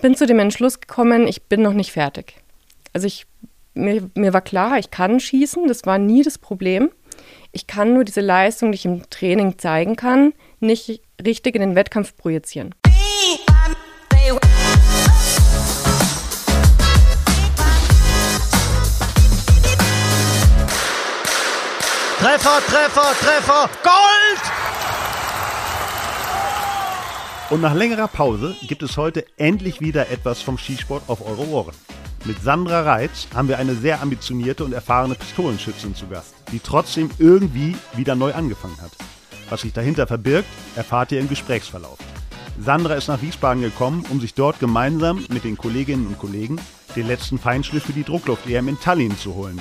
bin zu dem Entschluss gekommen, ich bin noch nicht fertig. Also ich, mir, mir war klar, ich kann schießen, das war nie das Problem. Ich kann nur diese Leistung, die ich im Training zeigen kann, nicht richtig in den Wettkampf projizieren. Treffer, Treffer, Treffer, Gold! Und nach längerer Pause gibt es heute endlich wieder etwas vom Skisport auf eure Ohren. Mit Sandra Reitz haben wir eine sehr ambitionierte und erfahrene Pistolenschützin zu Gast, die trotzdem irgendwie wieder neu angefangen hat. Was sich dahinter verbirgt, erfahrt ihr im Gesprächsverlauf. Sandra ist nach Wiesbaden gekommen, um sich dort gemeinsam mit den Kolleginnen und Kollegen den letzten Feinschliff für die Druckluft-EM in Tallinn zu holen.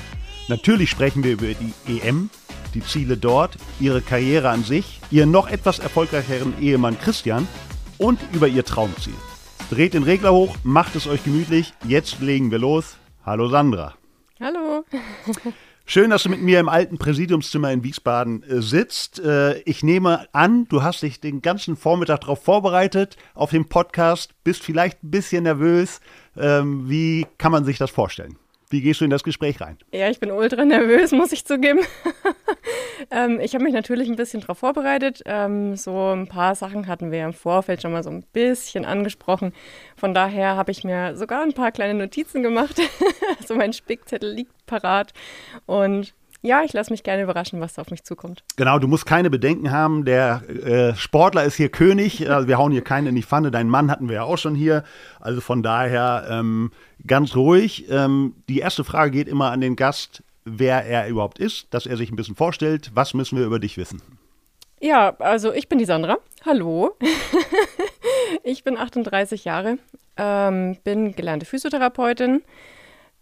Natürlich sprechen wir über die EM, die Ziele dort, ihre Karriere an sich, ihren noch etwas erfolgreicheren Ehemann Christian und über ihr Traumziel. Dreht den Regler hoch, macht es euch gemütlich. Jetzt legen wir los. Hallo Sandra. Hallo. Schön, dass du mit mir im alten Präsidiumszimmer in Wiesbaden äh, sitzt. Äh, ich nehme an, du hast dich den ganzen Vormittag darauf vorbereitet, auf den Podcast, bist vielleicht ein bisschen nervös. Ähm, wie kann man sich das vorstellen? Wie gehst du in das Gespräch rein? Ja, ich bin ultra nervös, muss ich zugeben. ähm, ich habe mich natürlich ein bisschen darauf vorbereitet. Ähm, so ein paar Sachen hatten wir im Vorfeld schon mal so ein bisschen angesprochen. Von daher habe ich mir sogar ein paar kleine Notizen gemacht. also mein Spickzettel liegt parat. Und ja, ich lasse mich gerne überraschen, was da auf mich zukommt. Genau, du musst keine Bedenken haben. Der äh, Sportler ist hier König. Also wir hauen hier keinen in die Pfanne. Deinen Mann hatten wir ja auch schon hier. Also von daher ähm, ganz ruhig. Ähm, die erste Frage geht immer an den Gast, wer er überhaupt ist, dass er sich ein bisschen vorstellt. Was müssen wir über dich wissen? Ja, also ich bin die Sandra. Hallo. ich bin 38 Jahre, ähm, bin gelernte Physiotherapeutin,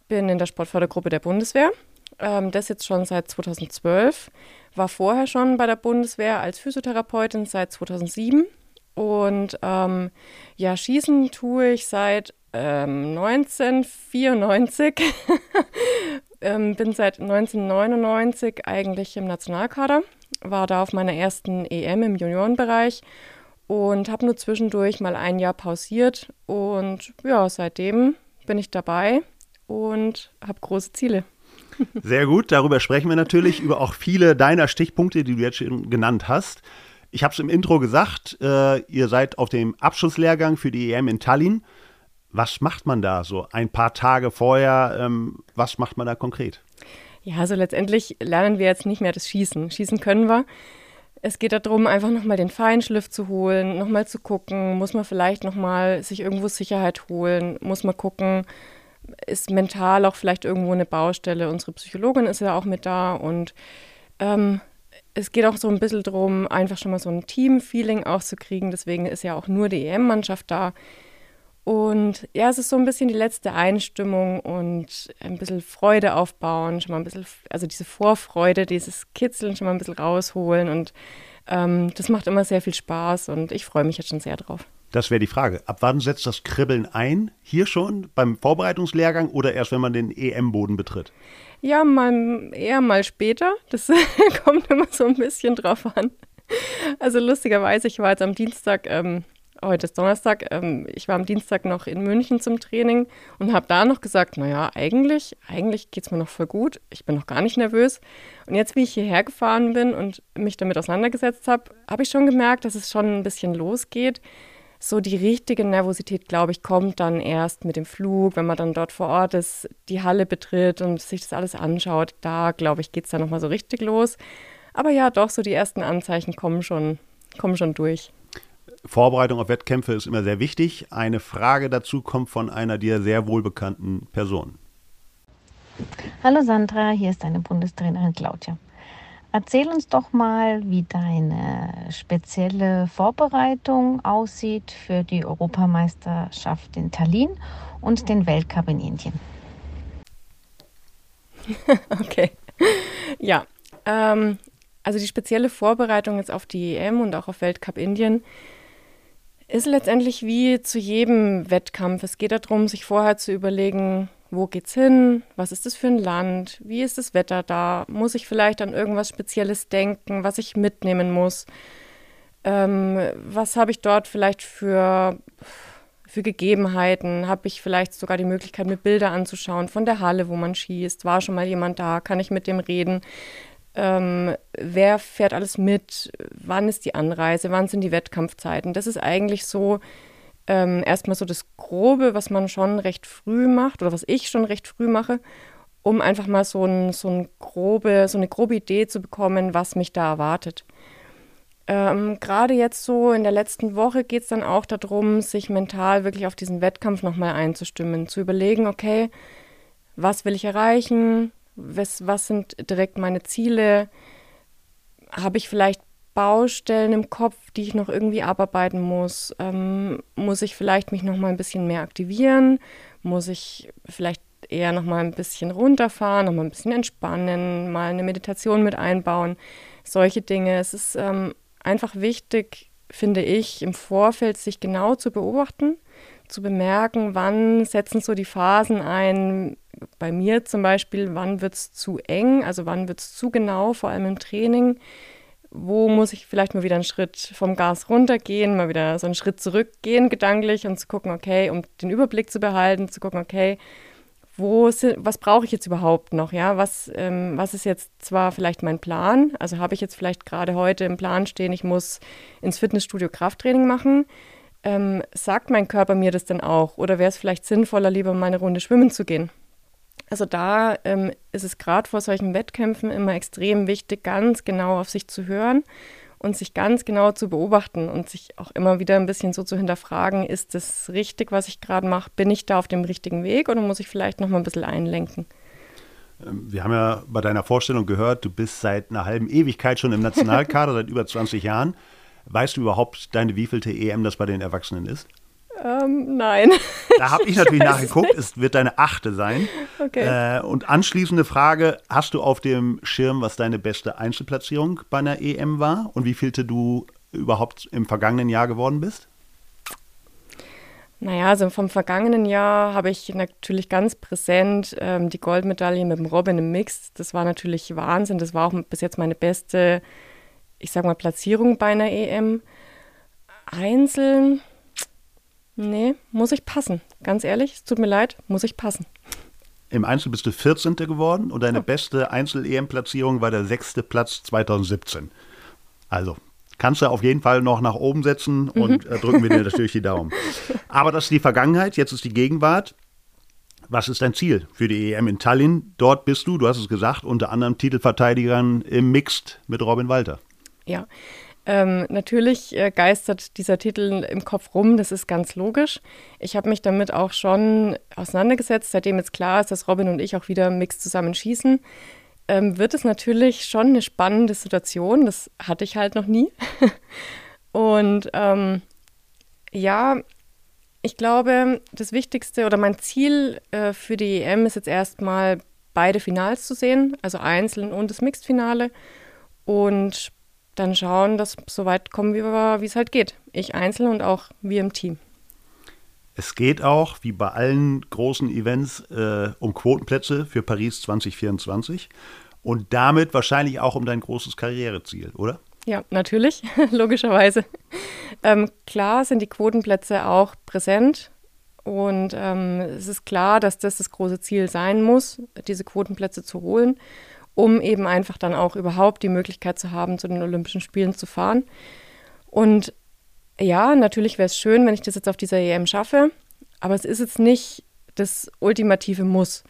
bin in der Sportfördergruppe der Bundeswehr ähm, das jetzt schon seit 2012. War vorher schon bei der Bundeswehr als Physiotherapeutin seit 2007. Und ähm, ja, Schießen tue ich seit ähm, 1994. ähm, bin seit 1999 eigentlich im Nationalkader. War da auf meiner ersten EM im Juniorenbereich und habe nur zwischendurch mal ein Jahr pausiert. Und ja, seitdem bin ich dabei und habe große Ziele. Sehr gut, darüber sprechen wir natürlich, über auch viele deiner Stichpunkte, die du jetzt schon genannt hast. Ich habe es im Intro gesagt, äh, ihr seid auf dem Abschlusslehrgang für die EM in Tallinn. Was macht man da so ein paar Tage vorher? Ähm, was macht man da konkret? Ja, also letztendlich lernen wir jetzt nicht mehr das Schießen. Schießen können wir. Es geht darum, einfach nochmal den Feinschliff zu holen, nochmal zu gucken, muss man vielleicht nochmal sich irgendwo Sicherheit holen, muss man gucken, ist mental auch vielleicht irgendwo eine Baustelle. Unsere Psychologin ist ja auch mit da und ähm, es geht auch so ein bisschen darum, einfach schon mal so ein Team-Feeling auch zu kriegen. Deswegen ist ja auch nur die EM-Mannschaft da. Und ja, es ist so ein bisschen die letzte Einstimmung und ein bisschen Freude aufbauen, schon mal ein bisschen, also diese Vorfreude, dieses Kitzeln schon mal ein bisschen rausholen. Und ähm, das macht immer sehr viel Spaß und ich freue mich jetzt schon sehr drauf. Das wäre die Frage. Ab wann setzt das Kribbeln ein? Hier schon beim Vorbereitungslehrgang oder erst, wenn man den EM-Boden betritt? Ja, mal, eher mal später. Das kommt immer so ein bisschen drauf an. Also lustigerweise, ich war jetzt am Dienstag, ähm, heute ist Donnerstag, ähm, ich war am Dienstag noch in München zum Training und habe da noch gesagt, naja, eigentlich, eigentlich geht es mir noch voll gut. Ich bin noch gar nicht nervös. Und jetzt, wie ich hierher gefahren bin und mich damit auseinandergesetzt habe, habe ich schon gemerkt, dass es schon ein bisschen losgeht so die richtige Nervosität, glaube ich, kommt dann erst mit dem Flug, wenn man dann dort vor Ort ist, die Halle betritt und sich das alles anschaut. Da, glaube ich, geht es dann nochmal so richtig los. Aber ja, doch, so die ersten Anzeichen kommen schon, kommen schon durch. Vorbereitung auf Wettkämpfe ist immer sehr wichtig. Eine Frage dazu kommt von einer dir sehr wohlbekannten Person. Hallo Sandra, hier ist deine Bundestrainerin Claudia. Erzähl uns doch mal, wie deine spezielle Vorbereitung aussieht für die Europameisterschaft in Tallinn und den Weltcup in Indien. okay. Ja, ähm, also die spezielle Vorbereitung jetzt auf die EM und auch auf Weltcup Indien ist letztendlich wie zu jedem Wettkampf. Es geht darum, sich vorher zu überlegen, wo geht's hin? Was ist das für ein Land? Wie ist das Wetter da? Muss ich vielleicht an irgendwas Spezielles denken, was ich mitnehmen muss? Ähm, was habe ich dort vielleicht für, für Gegebenheiten? Habe ich vielleicht sogar die Möglichkeit, mir Bilder anzuschauen von der Halle, wo man schießt? War schon mal jemand da? Kann ich mit dem reden? Ähm, wer fährt alles mit? Wann ist die Anreise? Wann sind die Wettkampfzeiten? Das ist eigentlich so ähm, erstmal so das Grobe, was man schon recht früh macht oder was ich schon recht früh mache, um einfach mal so, ein, so, ein grobe, so eine grobe Idee zu bekommen, was mich da erwartet. Ähm, Gerade jetzt so in der letzten Woche geht es dann auch darum, sich mental wirklich auf diesen Wettkampf nochmal einzustimmen, zu überlegen, okay, was will ich erreichen, was, was sind direkt meine Ziele, habe ich vielleicht Baustellen im Kopf, die ich noch irgendwie abarbeiten muss? Ähm, muss ich vielleicht mich noch mal ein bisschen mehr aktivieren? Muss ich vielleicht eher noch mal ein bisschen runterfahren, noch mal ein bisschen entspannen, mal eine Meditation mit einbauen? Solche Dinge. Es ist ähm, einfach wichtig, finde ich, im Vorfeld sich genau zu beobachten, zu bemerken, wann setzen so die Phasen ein. Bei mir zum Beispiel, wann wird es zu eng, also wann wird es zu genau, vor allem im Training wo muss ich vielleicht mal wieder einen Schritt vom Gas runtergehen, mal wieder so einen Schritt zurückgehen gedanklich und zu gucken, okay, um den Überblick zu behalten, zu gucken, okay, wo sind, was brauche ich jetzt überhaupt noch, ja, was, ähm, was ist jetzt zwar vielleicht mein Plan, also habe ich jetzt vielleicht gerade heute im Plan stehen, ich muss ins Fitnessstudio Krafttraining machen, ähm, sagt mein Körper mir das denn auch oder wäre es vielleicht sinnvoller, lieber mal eine Runde schwimmen zu gehen? Also da ähm, ist es gerade vor solchen Wettkämpfen immer extrem wichtig, ganz genau auf sich zu hören und sich ganz genau zu beobachten und sich auch immer wieder ein bisschen so zu hinterfragen, ist das richtig, was ich gerade mache? Bin ich da auf dem richtigen Weg oder muss ich vielleicht noch mal ein bisschen einlenken? Ähm, wir haben ja bei deiner Vorstellung gehört, du bist seit einer halben Ewigkeit schon im Nationalkader, seit über 20 Jahren. Weißt du überhaupt, deine wievielte EM das bei den Erwachsenen ist? Ähm, nein. Da habe ich natürlich nachgeguckt. Nicht. Es wird deine achte sein. Okay. Äh, und anschließende Frage: Hast du auf dem Schirm, was deine beste Einzelplatzierung bei einer EM war und wie vielte du überhaupt im vergangenen Jahr geworden bist? Naja, also vom vergangenen Jahr habe ich natürlich ganz präsent ähm, die Goldmedaille mit dem Robin im Mix. Das war natürlich Wahnsinn. Das war auch bis jetzt meine beste, ich sag mal, Platzierung bei einer EM. Einzeln Nee, muss ich passen. Ganz ehrlich, es tut mir leid, muss ich passen. Im Einzel bist du 14. geworden und deine oh. beste Einzel-EM-Platzierung war der sechste Platz 2017. Also kannst du auf jeden Fall noch nach oben setzen und mhm. drücken wir dir natürlich die Daumen. Aber das ist die Vergangenheit, jetzt ist die Gegenwart. Was ist dein Ziel für die EM in Tallinn? Dort bist du, du hast es gesagt, unter anderem Titelverteidigern im Mixed mit Robin Walter. Ja, ähm, natürlich äh, geistert dieser Titel im Kopf rum, das ist ganz logisch. Ich habe mich damit auch schon auseinandergesetzt, seitdem jetzt klar ist, dass Robin und ich auch wieder Mix zusammen schießen. Ähm, wird es natürlich schon eine spannende Situation. Das hatte ich halt noch nie. und ähm, ja, ich glaube, das Wichtigste oder mein Ziel äh, für die EM ist jetzt erstmal beide Finals zu sehen, also Einzeln und das Mixed-Finale. Und dann schauen, dass so weit kommen, wie, wie es halt geht. Ich einzeln und auch wir im Team. Es geht auch, wie bei allen großen Events, äh, um Quotenplätze für Paris 2024 und damit wahrscheinlich auch um dein großes Karriereziel, oder? Ja, natürlich, logischerweise. Ähm, klar sind die Quotenplätze auch präsent und ähm, es ist klar, dass das das große Ziel sein muss, diese Quotenplätze zu holen um eben einfach dann auch überhaupt die Möglichkeit zu haben, zu den Olympischen Spielen zu fahren. Und ja, natürlich wäre es schön, wenn ich das jetzt auf dieser EM schaffe, aber es ist jetzt nicht das ultimative Muss.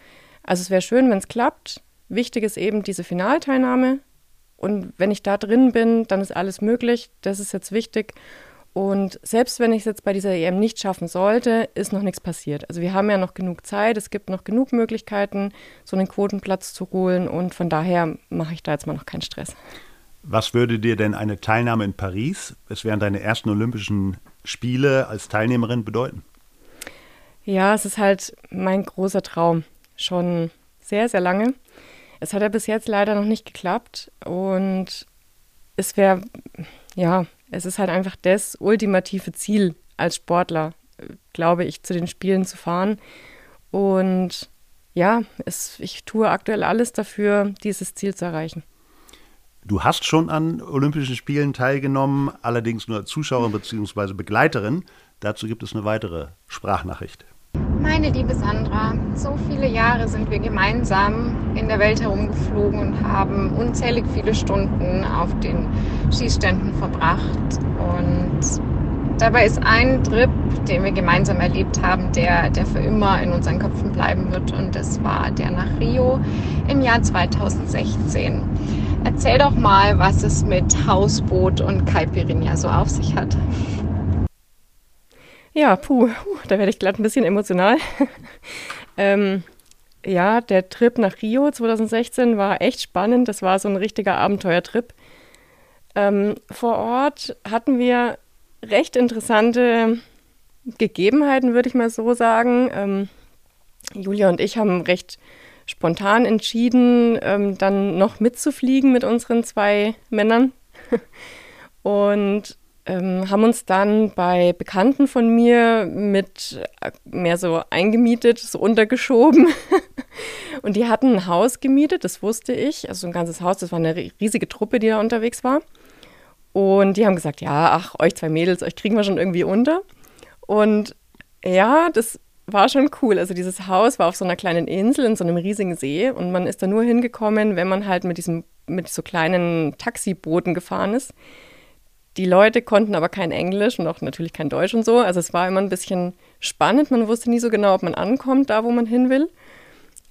Also es wäre schön, wenn es klappt. Wichtig ist eben diese Finalteilnahme. Und wenn ich da drin bin, dann ist alles möglich. Das ist jetzt wichtig. Und selbst wenn ich es jetzt bei dieser EM nicht schaffen sollte, ist noch nichts passiert. Also wir haben ja noch genug Zeit, es gibt noch genug Möglichkeiten, so einen Quotenplatz zu holen und von daher mache ich da jetzt mal noch keinen Stress. Was würde dir denn eine Teilnahme in Paris, es wären deine ersten Olympischen Spiele als Teilnehmerin bedeuten? Ja, es ist halt mein großer Traum. Schon sehr, sehr lange. Es hat ja bis jetzt leider noch nicht geklappt und es wäre, ja, es ist halt einfach das ultimative Ziel als Sportler, glaube ich, zu den Spielen zu fahren. Und ja, es, ich tue aktuell alles dafür, dieses Ziel zu erreichen. Du hast schon an Olympischen Spielen teilgenommen, allerdings nur als Zuschauerin bzw. Begleiterin. Dazu gibt es eine weitere Sprachnachricht. Meine liebe Sandra, so viele Jahre sind wir gemeinsam in der Welt herumgeflogen und haben unzählig viele Stunden auf den Schießständen verbracht. Und dabei ist ein Trip, den wir gemeinsam erlebt haben, der, der für immer in unseren Köpfen bleiben wird. Und das war der nach Rio im Jahr 2016. Erzähl doch mal, was es mit Hausboot und Caipirinha so auf sich hat. Ja, puh, da werde ich glatt ein bisschen emotional. ähm, ja, der Trip nach Rio 2016 war echt spannend. Das war so ein richtiger Abenteuertrip. Ähm, vor Ort hatten wir recht interessante Gegebenheiten, würde ich mal so sagen. Ähm, Julia und ich haben recht spontan entschieden, ähm, dann noch mitzufliegen mit unseren zwei Männern. und ähm, haben uns dann bei Bekannten von mir mit äh, mehr so eingemietet, so untergeschoben. und die hatten ein Haus gemietet, das wusste ich. Also ein ganzes Haus, das war eine riesige Truppe, die da unterwegs war. Und die haben gesagt, ja, ach, euch zwei Mädels, euch kriegen wir schon irgendwie unter. Und ja, das war schon cool. Also dieses Haus war auf so einer kleinen Insel in so einem riesigen See und man ist da nur hingekommen, wenn man halt mit diesem mit so kleinen Taxibooten gefahren ist. Die Leute konnten aber kein Englisch und auch natürlich kein Deutsch und so. Also es war immer ein bisschen spannend. Man wusste nie so genau, ob man ankommt, da wo man hin will.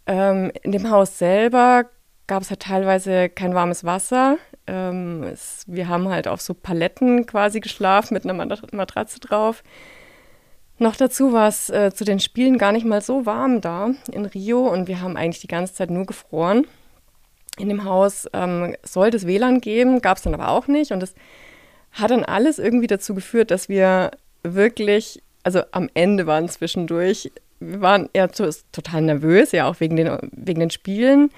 Ähm, in dem Haus selber gab es halt teilweise kein warmes Wasser. Ähm, es, wir haben halt auf so Paletten quasi geschlafen mit einer Matratze drauf. Noch dazu war es äh, zu den Spielen gar nicht mal so warm da in Rio und wir haben eigentlich die ganze Zeit nur gefroren. In dem Haus ähm, sollte es WLAN geben, gab es dann aber auch nicht und das hat dann alles irgendwie dazu geführt, dass wir wirklich, also am Ende waren zwischendurch, wir waren eher total nervös, ja auch wegen den, wegen den Spielen,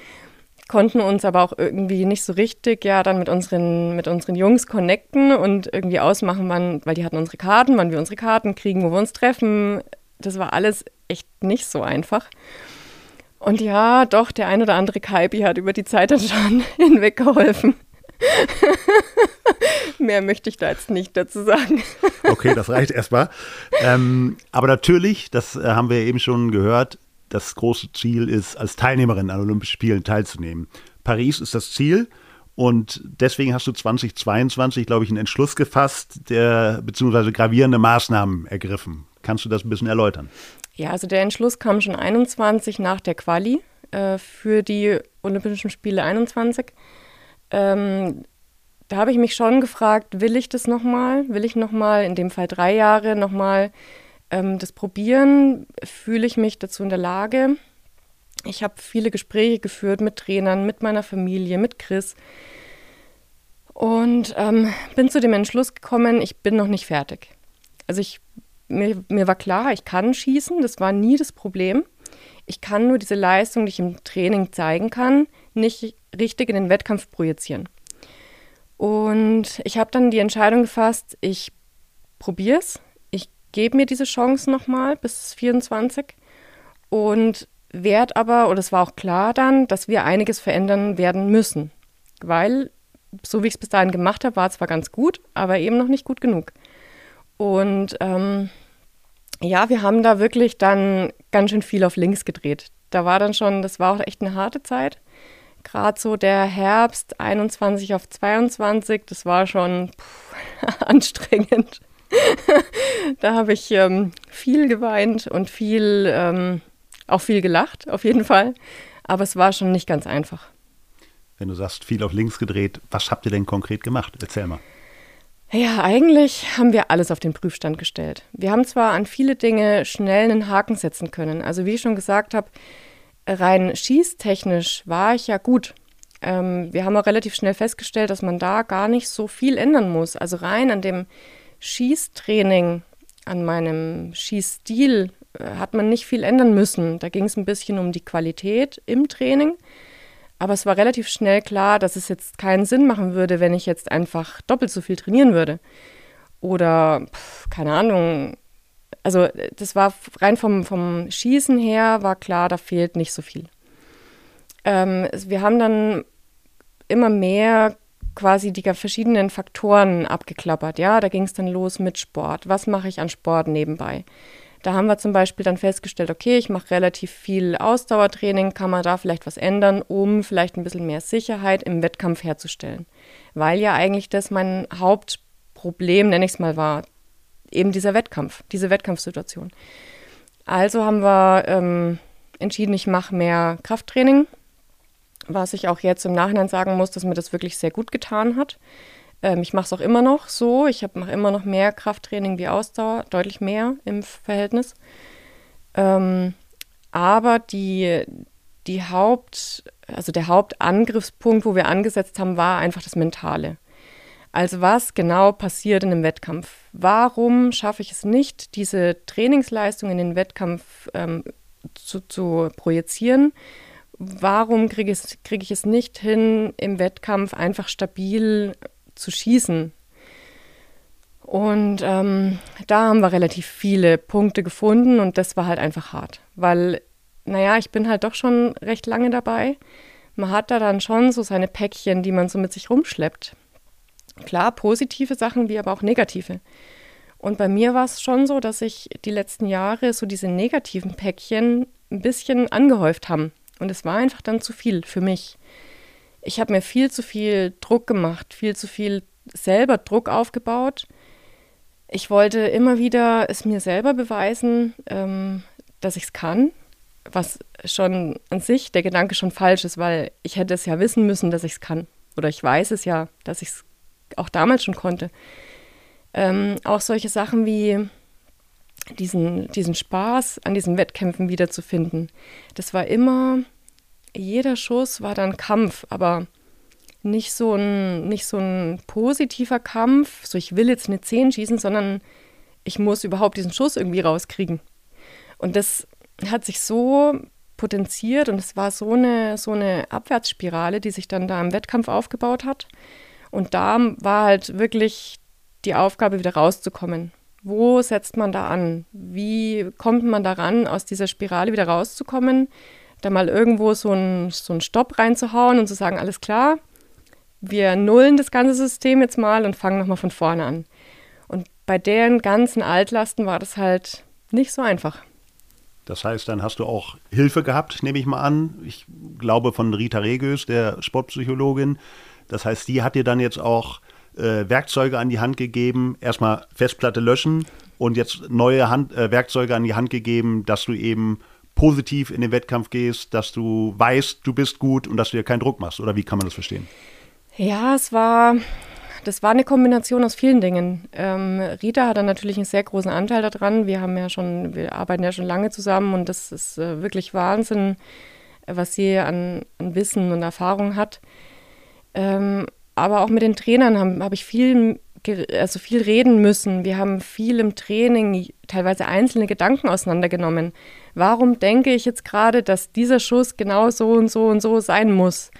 konnten uns aber auch irgendwie nicht so richtig ja dann mit unseren, mit unseren Jungs connecten und irgendwie ausmachen, wann, weil die hatten unsere Karten, wann wir unsere Karten kriegen, wo wir uns treffen. Das war alles echt nicht so einfach. Und ja, doch, der ein oder andere Kaipi hat über die Zeit dann schon hinweggeholfen. Mehr möchte ich da jetzt nicht dazu sagen. okay, das reicht erstmal. Ähm, aber natürlich, das äh, haben wir eben schon gehört, das große Ziel ist, als Teilnehmerin an Olympischen Spielen teilzunehmen. Paris ist das Ziel. Und deswegen hast du 2022, glaube ich, einen Entschluss gefasst, der beziehungsweise gravierende Maßnahmen ergriffen. Kannst du das ein bisschen erläutern? Ja, also der Entschluss kam schon 21 nach der Quali äh, für die Olympischen Spiele 21 ähm, da habe ich mich schon gefragt, will ich das nochmal? Will ich nochmal, in dem Fall drei Jahre, nochmal ähm, das probieren? Fühle ich mich dazu in der Lage? Ich habe viele Gespräche geführt mit Trainern, mit meiner Familie, mit Chris und ähm, bin zu dem Entschluss gekommen, ich bin noch nicht fertig. Also ich, mir, mir war klar, ich kann schießen, das war nie das Problem. Ich kann nur diese Leistung, die ich im Training zeigen kann, nicht richtig in den Wettkampf projizieren. Und ich habe dann die Entscheidung gefasst, ich probiere es, ich gebe mir diese Chance nochmal bis 24 und werde aber, und es war auch klar dann, dass wir einiges verändern werden müssen, weil so wie ich es bis dahin gemacht habe, war es zwar ganz gut, aber eben noch nicht gut genug. Und ähm, ja, wir haben da wirklich dann ganz schön viel auf links gedreht. Da war dann schon, das war auch echt eine harte Zeit gerade so der Herbst 21 auf 22, das war schon pff, anstrengend. da habe ich ähm, viel geweint und viel, ähm, auch viel gelacht, auf jeden Fall. Aber es war schon nicht ganz einfach. Wenn du sagst, viel auf links gedreht, was habt ihr denn konkret gemacht? Erzähl mal. Ja, eigentlich haben wir alles auf den Prüfstand gestellt. Wir haben zwar an viele Dinge schnell einen Haken setzen können. Also wie ich schon gesagt habe, rein schießtechnisch war ich ja gut. Ähm, wir haben auch relativ schnell festgestellt, dass man da gar nicht so viel ändern muss. Also rein an dem Schießtraining, an meinem Schießstil äh, hat man nicht viel ändern müssen. Da ging es ein bisschen um die Qualität im Training. Aber es war relativ schnell klar, dass es jetzt keinen Sinn machen würde, wenn ich jetzt einfach doppelt so viel trainieren würde. Oder, pf, keine Ahnung, also das war rein vom, vom Schießen her, war klar, da fehlt nicht so viel. Ähm, wir haben dann immer mehr quasi die verschiedenen Faktoren abgeklappert. Ja, da ging es dann los mit Sport. Was mache ich an Sport nebenbei? Da haben wir zum Beispiel dann festgestellt, okay, ich mache relativ viel Ausdauertraining, kann man da vielleicht was ändern, um vielleicht ein bisschen mehr Sicherheit im Wettkampf herzustellen. Weil ja eigentlich das mein Hauptproblem, nenne ich es mal, war, eben dieser Wettkampf, diese Wettkampfsituation. Also haben wir ähm, entschieden, ich mache mehr Krafttraining, was ich auch jetzt im Nachhinein sagen muss, dass mir das wirklich sehr gut getan hat. Ähm, ich mache es auch immer noch so. Ich mache immer noch mehr Krafttraining wie Ausdauer, deutlich mehr im Verhältnis. Ähm, aber die, die Haupt, also der Hauptangriffspunkt, wo wir angesetzt haben, war einfach das Mentale. Also was genau passiert in einem Wettkampf? Warum schaffe ich es nicht, diese Trainingsleistung in den Wettkampf ähm, zu, zu projizieren? Warum kriege ich, krieg ich es nicht hin, im Wettkampf einfach stabil zu schießen? Und ähm, da haben wir relativ viele Punkte gefunden und das war halt einfach hart, weil, naja, ich bin halt doch schon recht lange dabei. Man hat da dann schon so seine Päckchen, die man so mit sich rumschleppt. Klar, positive Sachen wie aber auch negative. Und bei mir war es schon so, dass sich die letzten Jahre so diese negativen Päckchen ein bisschen angehäuft haben. Und es war einfach dann zu viel für mich. Ich habe mir viel zu viel Druck gemacht, viel zu viel selber Druck aufgebaut. Ich wollte immer wieder es mir selber beweisen, ähm, dass ich es kann, was schon an sich der Gedanke schon falsch ist, weil ich hätte es ja wissen müssen, dass ich es kann. Oder ich weiß es ja, dass ich es auch damals schon konnte. Ähm, auch solche Sachen wie diesen, diesen Spaß an diesen Wettkämpfen wiederzufinden. Das war immer, jeder Schuss war dann Kampf, aber nicht so ein, nicht so ein positiver Kampf, so ich will jetzt eine 10 schießen, sondern ich muss überhaupt diesen Schuss irgendwie rauskriegen. Und das hat sich so potenziert und es war so eine, so eine Abwärtsspirale, die sich dann da im Wettkampf aufgebaut hat. Und da war halt wirklich die Aufgabe, wieder rauszukommen. Wo setzt man da an? Wie kommt man daran, aus dieser Spirale wieder rauszukommen? Da mal irgendwo so einen so Stopp reinzuhauen und zu sagen, alles klar, wir nullen das ganze System jetzt mal und fangen nochmal von vorne an. Und bei deren ganzen Altlasten war das halt nicht so einfach. Das heißt, dann hast du auch Hilfe gehabt, nehme ich mal an. Ich glaube von Rita Regös, der Sportpsychologin. Das heißt, die hat dir dann jetzt auch äh, Werkzeuge an die Hand gegeben. Erstmal Festplatte löschen und jetzt neue Hand, äh, Werkzeuge an die Hand gegeben, dass du eben positiv in den Wettkampf gehst, dass du weißt, du bist gut und dass du dir keinen Druck machst. Oder wie kann man das verstehen? Ja, es war, das war eine Kombination aus vielen Dingen. Ähm, Rita hat dann natürlich einen sehr großen Anteil daran. Wir haben ja schon, wir arbeiten ja schon lange zusammen und das ist äh, wirklich Wahnsinn, was sie an, an Wissen und Erfahrung hat. Ähm, aber auch mit den Trainern habe hab ich viel, also viel reden müssen. Wir haben viel im Training, teilweise einzelne Gedanken auseinandergenommen. Warum denke ich jetzt gerade, dass dieser Schuss genau so und so und so sein muss?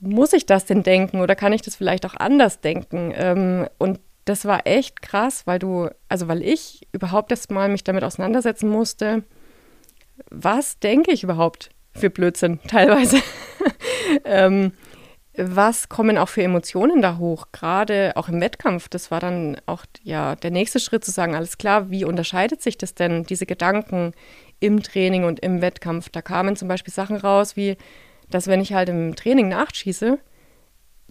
Muss ich das denn denken oder kann ich das vielleicht auch anders denken? Ähm, und das war echt krass, weil du, also weil ich überhaupt erst mal mich damit auseinandersetzen musste, was denke ich überhaupt für Blödsinn teilweise. ähm, was kommen auch für Emotionen da hoch, gerade auch im Wettkampf. Das war dann auch ja der nächste Schritt zu sagen, alles klar, wie unterscheidet sich das denn, diese Gedanken im Training und im Wettkampf? Da kamen zum Beispiel Sachen raus, wie, dass wenn ich halt im Training nachschieße,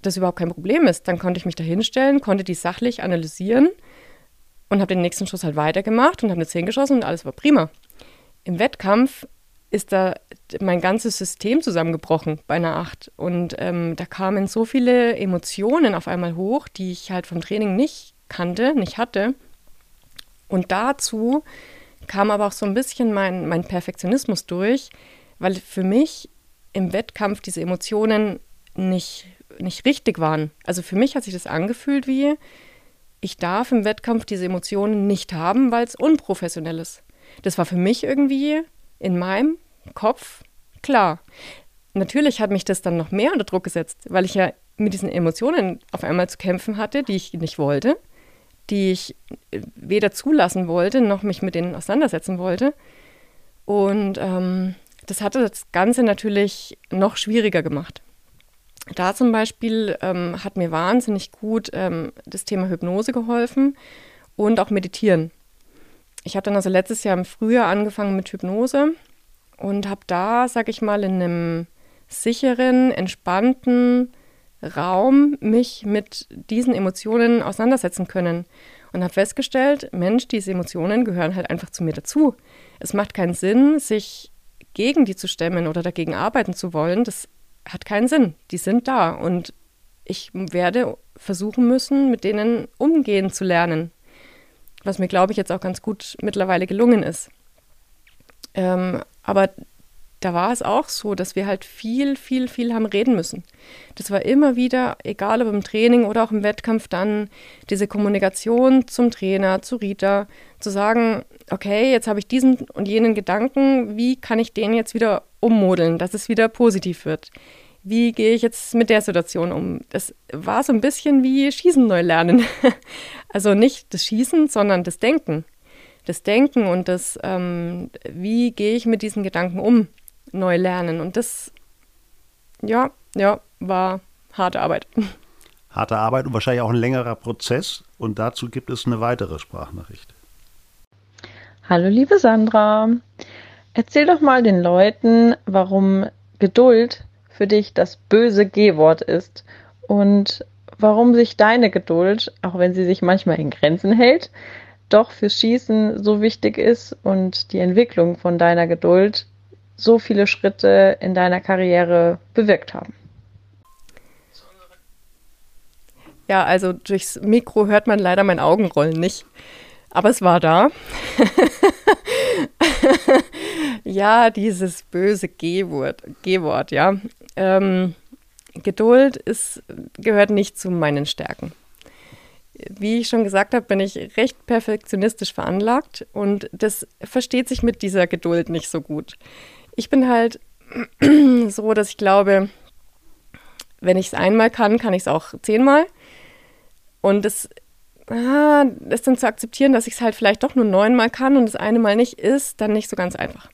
das überhaupt kein Problem ist. Dann konnte ich mich da hinstellen, konnte die sachlich analysieren und habe den nächsten Schuss halt weitergemacht und habe eine 10 geschossen und alles war prima. Im Wettkampf ist da mein ganzes System zusammengebrochen bei einer Acht. Und ähm, da kamen so viele Emotionen auf einmal hoch, die ich halt vom Training nicht kannte, nicht hatte. Und dazu kam aber auch so ein bisschen mein, mein Perfektionismus durch, weil für mich im Wettkampf diese Emotionen nicht, nicht richtig waren. Also für mich hat sich das angefühlt wie, ich darf im Wettkampf diese Emotionen nicht haben, weil es unprofessionell ist. Das war für mich irgendwie in meinem Kopf klar. Natürlich hat mich das dann noch mehr unter Druck gesetzt, weil ich ja mit diesen Emotionen auf einmal zu kämpfen hatte, die ich nicht wollte, die ich weder zulassen wollte, noch mich mit denen auseinandersetzen wollte. Und ähm, das hatte das Ganze natürlich noch schwieriger gemacht. Da zum Beispiel ähm, hat mir wahnsinnig gut ähm, das Thema Hypnose geholfen und auch Meditieren. Ich habe dann also letztes Jahr im Frühjahr angefangen mit Hypnose und habe da, sag ich mal, in einem sicheren, entspannten Raum mich mit diesen Emotionen auseinandersetzen können und habe festgestellt, Mensch, diese Emotionen gehören halt einfach zu mir dazu. Es macht keinen Sinn, sich gegen die zu stemmen oder dagegen arbeiten zu wollen. Das hat keinen Sinn. Die sind da und ich werde versuchen müssen, mit denen umgehen zu lernen. Was mir, glaube ich, jetzt auch ganz gut mittlerweile gelungen ist. Ähm, aber da war es auch so, dass wir halt viel, viel, viel haben reden müssen. Das war immer wieder, egal ob im Training oder auch im Wettkampf, dann diese Kommunikation zum Trainer, zu Rita, zu sagen, okay, jetzt habe ich diesen und jenen Gedanken, wie kann ich den jetzt wieder ummodeln, dass es wieder positiv wird? Wie gehe ich jetzt mit der Situation um? Das war so ein bisschen wie Schießen neu lernen. also nicht das Schießen, sondern das Denken. Das Denken und das, ähm, wie gehe ich mit diesen Gedanken um? neu lernen. Und das, ja, ja, war harte Arbeit. Harte Arbeit und wahrscheinlich auch ein längerer Prozess. Und dazu gibt es eine weitere Sprachnachricht. Hallo liebe Sandra, erzähl doch mal den Leuten, warum Geduld für dich das böse G-Wort ist und warum sich deine Geduld, auch wenn sie sich manchmal in Grenzen hält, doch fürs Schießen so wichtig ist und die Entwicklung von deiner Geduld so viele Schritte in deiner Karriere bewirkt haben? Ja, also durchs Mikro hört man leider mein Augenrollen nicht. Aber es war da. ja, dieses böse G-Wort, ja. Ähm, Geduld ist, gehört nicht zu meinen Stärken. Wie ich schon gesagt habe, bin ich recht perfektionistisch veranlagt und das versteht sich mit dieser Geduld nicht so gut ich bin halt so, dass ich glaube, wenn ich es einmal kann, kann ich es auch zehnmal. Und das, ah, das dann zu akzeptieren, dass ich es halt vielleicht doch nur neunmal kann und das eine Mal nicht, ist dann nicht so ganz einfach.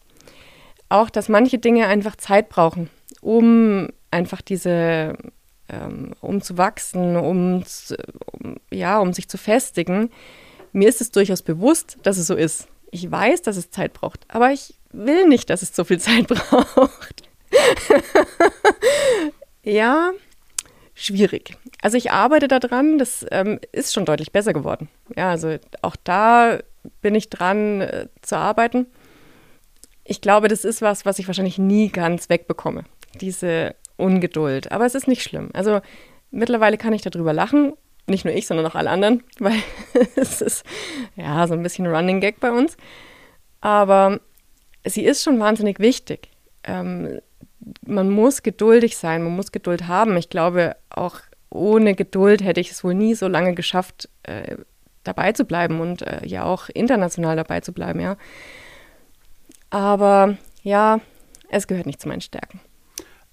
Auch, dass manche Dinge einfach Zeit brauchen, um einfach diese, um zu wachsen, um, um, ja, um sich zu festigen. Mir ist es durchaus bewusst, dass es so ist. Ich weiß, dass es Zeit braucht, aber ich will nicht, dass es so viel Zeit braucht. ja, schwierig. Also ich arbeite daran, das ähm, ist schon deutlich besser geworden. Ja, also auch da bin ich dran äh, zu arbeiten. Ich glaube, das ist was, was ich wahrscheinlich nie ganz wegbekomme, diese Ungeduld. Aber es ist nicht schlimm. Also mittlerweile kann ich darüber lachen. Nicht nur ich, sondern auch alle anderen, weil es ist ja so ein bisschen Running Gag bei uns. Aber sie ist schon wahnsinnig wichtig. Ähm, man muss geduldig sein, man muss Geduld haben. Ich glaube, auch ohne Geduld hätte ich es wohl nie so lange geschafft, äh, dabei zu bleiben und äh, ja auch international dabei zu bleiben, ja. Aber ja, es gehört nicht zu meinen Stärken.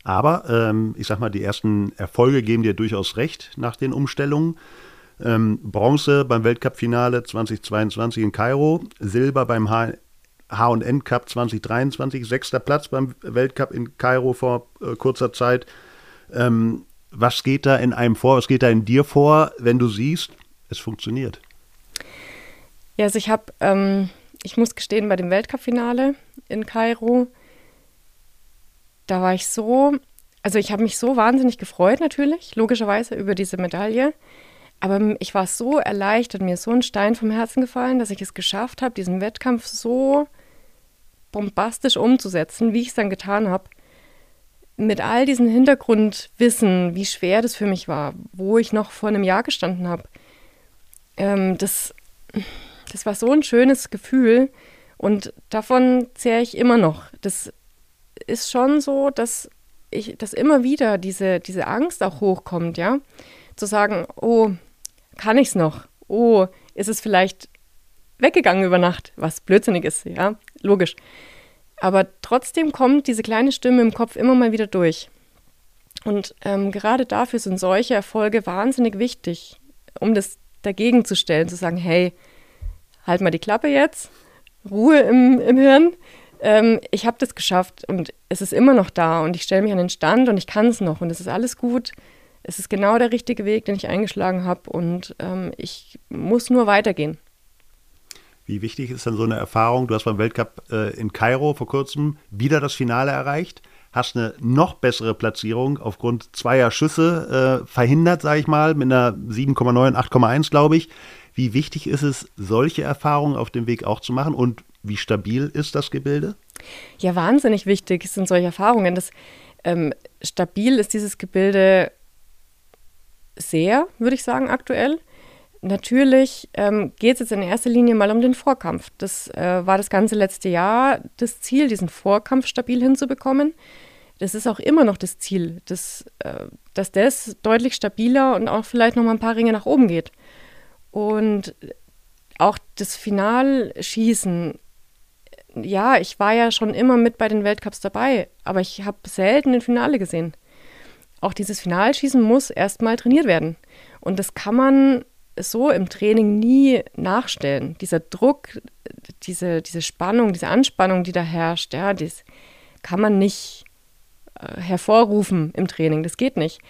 Aber ähm, ich sag mal, die ersten Erfolge geben dir durchaus recht nach den Umstellungen. Ähm, Bronze beim Weltcup-Finale 2022 in Kairo, Silber beim H&N Cup 2023, sechster Platz beim Weltcup in Kairo vor äh, kurzer Zeit. Ähm, was geht da in einem vor, was geht da in dir vor, wenn du siehst, es funktioniert? Ja, also ich habe, ähm, ich muss gestehen, bei dem Weltcup-Finale in Kairo, da war ich so, also ich habe mich so wahnsinnig gefreut natürlich, logischerweise über diese Medaille. Aber ich war so erleichtert, mir ist so ein Stein vom Herzen gefallen, dass ich es geschafft habe, diesen Wettkampf so bombastisch umzusetzen, wie ich es dann getan habe, mit all diesem Hintergrundwissen, wie schwer das für mich war, wo ich noch vor einem Jahr gestanden habe, ähm, das, das war so ein schönes Gefühl und davon zehre ich immer noch. Das ist schon so, dass ich, dass immer wieder diese, diese Angst auch hochkommt, ja, zu sagen, oh, kann ich es noch? Oh, ist es vielleicht weggegangen über Nacht, was blödsinnig ist, ja, logisch. Aber trotzdem kommt diese kleine Stimme im Kopf immer mal wieder durch. Und ähm, gerade dafür sind solche Erfolge wahnsinnig wichtig, um das dagegen zu stellen, zu sagen, hey, halt mal die Klappe jetzt, Ruhe im, im Hirn, ähm, ich habe das geschafft und es ist immer noch da und ich stelle mich an den Stand und ich kann es noch und es ist alles gut. Es ist genau der richtige Weg, den ich eingeschlagen habe und ähm, ich muss nur weitergehen. Wie wichtig ist dann so eine Erfahrung? Du hast beim Weltcup äh, in Kairo vor kurzem wieder das Finale erreicht, hast eine noch bessere Platzierung aufgrund zweier Schüsse äh, verhindert, sage ich mal, mit einer 7,9, 8,1 glaube ich. Wie wichtig ist es, solche Erfahrungen auf dem Weg auch zu machen und wie stabil ist das Gebilde? Ja, wahnsinnig wichtig sind solche Erfahrungen. Das, ähm, stabil ist dieses Gebilde sehr, würde ich sagen, aktuell. Natürlich ähm, geht es jetzt in erster Linie mal um den Vorkampf. Das äh, war das ganze letzte Jahr das Ziel, diesen Vorkampf stabil hinzubekommen. Das ist auch immer noch das Ziel, dass, äh, dass das deutlich stabiler und auch vielleicht noch mal ein paar Ringe nach oben geht. Und auch das Finalschießen, ja, ich war ja schon immer mit bei den Weltcups dabei, aber ich habe selten ein Finale gesehen. Auch dieses Finalschießen muss erstmal trainiert werden. Und das kann man so im Training nie nachstellen. Dieser Druck, diese, diese Spannung, diese Anspannung, die da herrscht, ja, das kann man nicht äh, hervorrufen im Training. Das geht nicht.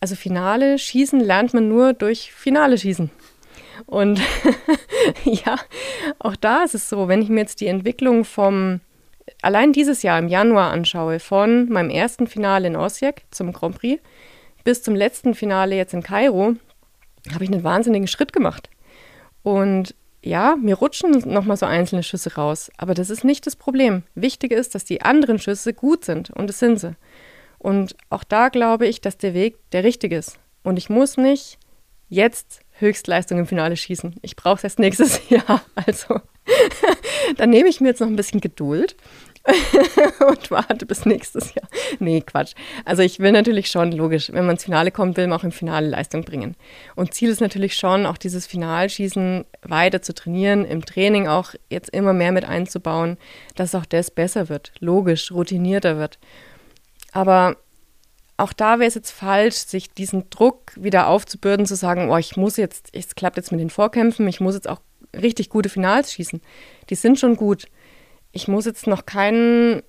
Also Finale schießen lernt man nur durch Finale schießen. Und ja, auch da ist es so, wenn ich mir jetzt die Entwicklung vom, allein dieses Jahr im Januar anschaue, von meinem ersten Finale in Osijek zum Grand Prix bis zum letzten Finale jetzt in Kairo, habe ich einen wahnsinnigen Schritt gemacht. Und ja, mir rutschen nochmal so einzelne Schüsse raus, aber das ist nicht das Problem. Wichtig ist, dass die anderen Schüsse gut sind und das sind sie. Und auch da glaube ich, dass der Weg der richtige ist. Und ich muss nicht jetzt Höchstleistung im Finale schießen. Ich brauche es erst nächstes Jahr. Also dann nehme ich mir jetzt noch ein bisschen Geduld und warte bis nächstes Jahr. Nee, Quatsch. Also ich will natürlich schon, logisch, wenn man ins Finale kommt, will man auch im Finale Leistung bringen. Und Ziel ist natürlich schon, auch dieses Finalschießen weiter zu trainieren, im Training auch jetzt immer mehr mit einzubauen, dass auch das besser wird, logisch, routinierter wird. Aber auch da wäre es jetzt falsch, sich diesen Druck wieder aufzubürden, zu sagen, oh, ich muss jetzt, es klappt jetzt mit den Vorkämpfen, ich muss jetzt auch richtig gute Finals schießen. Die sind schon gut. Ich muss jetzt noch keinen,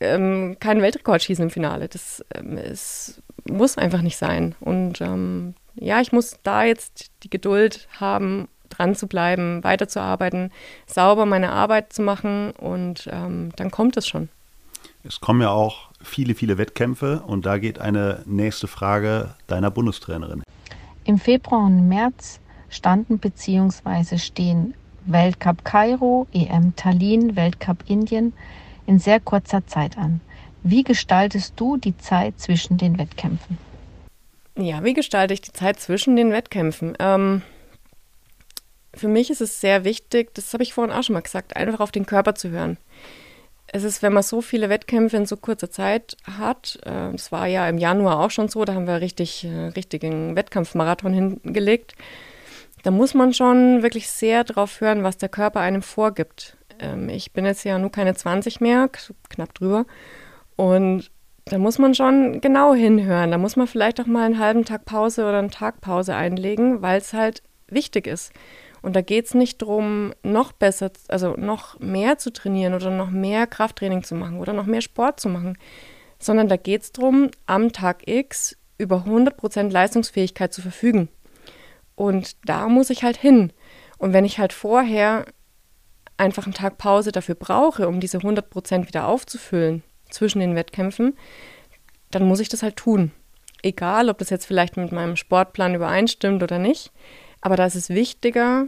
ähm, keinen Weltrekord schießen im Finale. Das ähm, ist, muss einfach nicht sein. Und ähm, ja, ich muss da jetzt die Geduld haben, dran zu bleiben, weiterzuarbeiten, sauber meine Arbeit zu machen und ähm, dann kommt es schon. Es kommen ja auch viele, viele Wettkämpfe und da geht eine nächste Frage deiner Bundestrainerin. Im Februar und März standen bzw. stehen Weltcup Kairo, EM Tallinn, Weltcup Indien in sehr kurzer Zeit an. Wie gestaltest du die Zeit zwischen den Wettkämpfen? Ja, wie gestalte ich die Zeit zwischen den Wettkämpfen? Ähm, für mich ist es sehr wichtig, das habe ich vorhin auch schon mal gesagt, einfach auf den Körper zu hören es ist, wenn man so viele Wettkämpfe in so kurzer Zeit hat, äh, das war ja im Januar auch schon so, da haben wir richtig, äh, richtigen Wettkampfmarathon hingelegt, da muss man schon wirklich sehr drauf hören, was der Körper einem vorgibt. Ähm, ich bin jetzt ja nur keine 20 mehr, knapp drüber. Und da muss man schon genau hinhören. Da muss man vielleicht auch mal einen halben Tag Pause oder einen Tag Pause einlegen, weil es halt wichtig ist. Und da geht es nicht darum, noch besser, also noch mehr zu trainieren oder noch mehr Krafttraining zu machen oder noch mehr Sport zu machen, sondern da geht es darum, am Tag X über 100% Leistungsfähigkeit zu verfügen. Und da muss ich halt hin. Und wenn ich halt vorher einfach einen Tag Pause dafür brauche, um diese 100% wieder aufzufüllen zwischen den Wettkämpfen, dann muss ich das halt tun. Egal, ob das jetzt vielleicht mit meinem Sportplan übereinstimmt oder nicht. Aber da ist es wichtiger,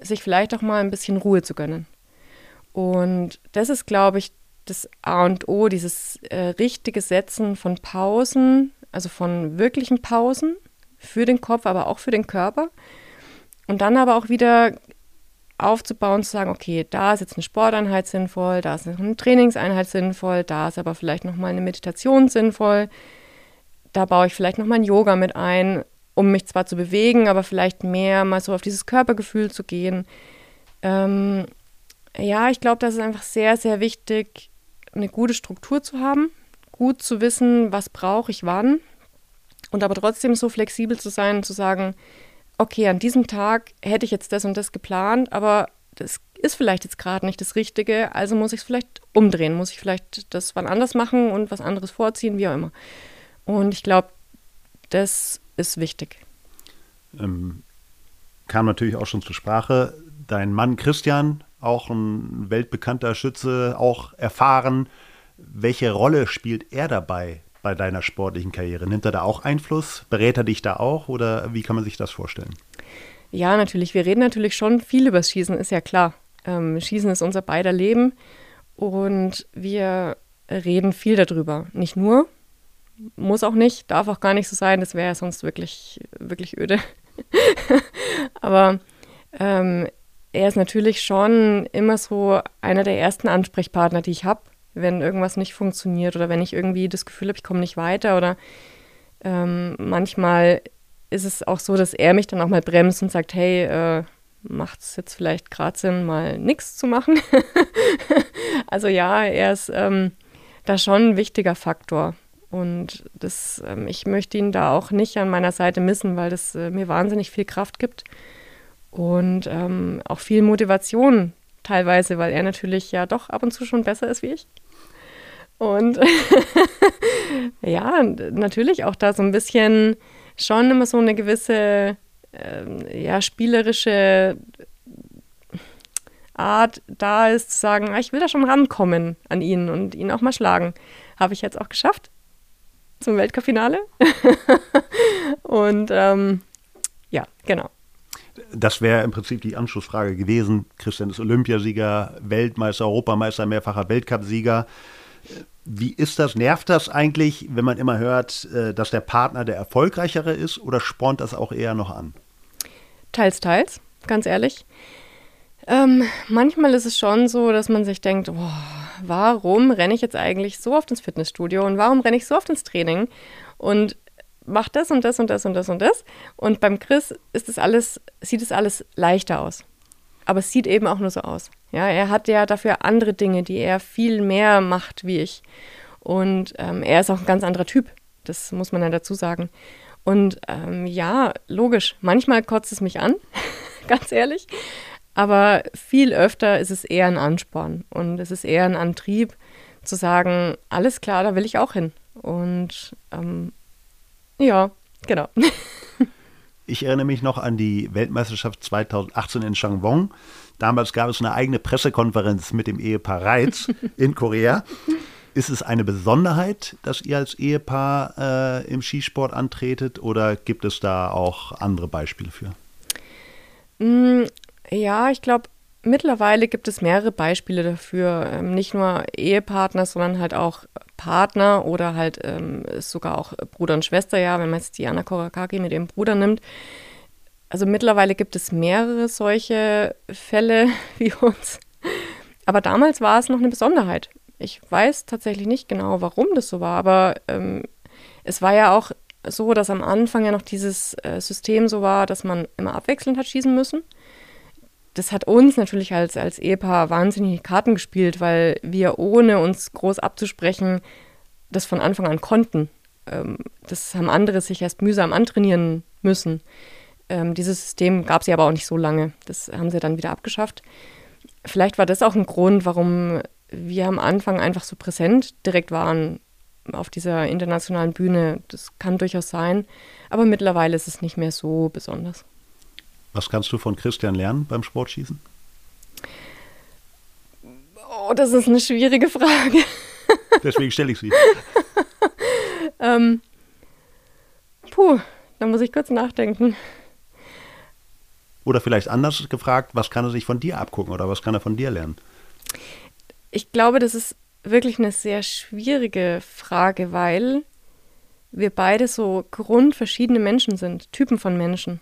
sich vielleicht auch mal ein bisschen Ruhe zu gönnen. Und das ist, glaube ich, das A und O, dieses äh, richtige Setzen von Pausen, also von wirklichen Pausen für den Kopf, aber auch für den Körper. Und dann aber auch wieder aufzubauen, zu sagen, okay, da ist jetzt eine Sporteinheit sinnvoll, da ist eine Trainingseinheit sinnvoll, da ist aber vielleicht nochmal eine Meditation sinnvoll, da baue ich vielleicht nochmal ein Yoga mit ein um mich zwar zu bewegen, aber vielleicht mehr mal so auf dieses Körpergefühl zu gehen. Ähm, ja, ich glaube, das ist einfach sehr, sehr wichtig, eine gute Struktur zu haben, gut zu wissen, was brauche ich wann und aber trotzdem so flexibel zu sein, zu sagen, okay, an diesem Tag hätte ich jetzt das und das geplant, aber das ist vielleicht jetzt gerade nicht das Richtige, also muss ich es vielleicht umdrehen, muss ich vielleicht das wann anders machen und was anderes vorziehen, wie auch immer. Und ich glaube, das ist wichtig. Ähm, kam natürlich auch schon zur Sprache. Dein Mann Christian, auch ein weltbekannter Schütze, auch erfahren. Welche Rolle spielt er dabei bei deiner sportlichen Karriere? Nimmt er da auch Einfluss? Berät er dich da auch oder wie kann man sich das vorstellen? Ja, natürlich. Wir reden natürlich schon viel über das Schießen, ist ja klar. Ähm, Schießen ist unser beider Leben und wir reden viel darüber. Nicht nur, muss auch nicht, darf auch gar nicht so sein, das wäre ja sonst wirklich, wirklich öde. Aber ähm, er ist natürlich schon immer so einer der ersten Ansprechpartner, die ich habe, wenn irgendwas nicht funktioniert oder wenn ich irgendwie das Gefühl habe, ich komme nicht weiter oder ähm, manchmal ist es auch so, dass er mich dann auch mal bremst und sagt, hey, äh, macht es jetzt vielleicht gerade Sinn, mal nichts zu machen? also ja, er ist ähm, da schon ein wichtiger Faktor. Und das, ähm, ich möchte ihn da auch nicht an meiner Seite missen, weil das äh, mir wahnsinnig viel Kraft gibt und ähm, auch viel Motivation teilweise, weil er natürlich ja doch ab und zu schon besser ist wie ich. Und ja, natürlich auch da so ein bisschen schon immer so eine gewisse ähm, ja, spielerische Art da ist, zu sagen, ah, ich will da schon rankommen an ihn und ihn auch mal schlagen. Habe ich jetzt auch geschafft zum Weltcup-Finale. und ähm, ja, genau. Das wäre im Prinzip die Anschlussfrage gewesen. Christian ist Olympiasieger, Weltmeister, Europameister, mehrfacher Weltcupsieger. Wie ist das? Nervt das eigentlich, wenn man immer hört, äh, dass der Partner der erfolgreichere ist oder spornt das auch eher noch an? Teils, teils, ganz ehrlich. Ähm, manchmal ist es schon so, dass man sich denkt, boah, warum renne ich jetzt eigentlich so oft ins Fitnessstudio und warum renne ich so oft ins Training und mache das und das und das und das und das. Und beim Chris ist das alles, sieht es alles leichter aus. Aber es sieht eben auch nur so aus. Ja, er hat ja dafür andere Dinge, die er viel mehr macht wie ich. Und ähm, er ist auch ein ganz anderer Typ. Das muss man ja dazu sagen. Und ähm, ja, logisch, manchmal kotzt es mich an, ganz ehrlich. Aber viel öfter ist es eher ein Ansporn und es ist eher ein Antrieb zu sagen, alles klar, da will ich auch hin. Und ähm, ja, genau. Ich erinnere mich noch an die Weltmeisterschaft 2018 in Changwon. Damals gab es eine eigene Pressekonferenz mit dem Ehepaar Reitz in Korea. Ist es eine Besonderheit, dass ihr als Ehepaar äh, im Skisport antretet oder gibt es da auch andere Beispiele für? Ja, ich glaube, mittlerweile gibt es mehrere Beispiele dafür. Ähm, nicht nur Ehepartner, sondern halt auch Partner oder halt ähm, sogar auch Bruder und Schwester, ja, wenn man jetzt die Anna Korakaki mit ihrem Bruder nimmt. Also mittlerweile gibt es mehrere solche Fälle wie uns. Aber damals war es noch eine Besonderheit. Ich weiß tatsächlich nicht genau, warum das so war, aber ähm, es war ja auch so, dass am Anfang ja noch dieses äh, System so war, dass man immer abwechselnd hat schießen müssen. Das hat uns natürlich als, als Ehepaar wahnsinnig Karten gespielt, weil wir ohne uns groß abzusprechen das von Anfang an konnten. Ähm, das haben andere sich erst mühsam antrainieren müssen. Ähm, dieses System gab es ja aber auch nicht so lange. Das haben sie dann wieder abgeschafft. Vielleicht war das auch ein Grund, warum wir am Anfang einfach so präsent direkt waren auf dieser internationalen Bühne. Das kann durchaus sein, aber mittlerweile ist es nicht mehr so besonders. Was kannst du von Christian lernen beim Sportschießen? Oh, das ist eine schwierige Frage. Deswegen stelle ich sie. ähm, puh, da muss ich kurz nachdenken. Oder vielleicht anders gefragt, was kann er sich von dir abgucken oder was kann er von dir lernen? Ich glaube, das ist wirklich eine sehr schwierige Frage, weil wir beide so grundverschiedene Menschen sind, Typen von Menschen.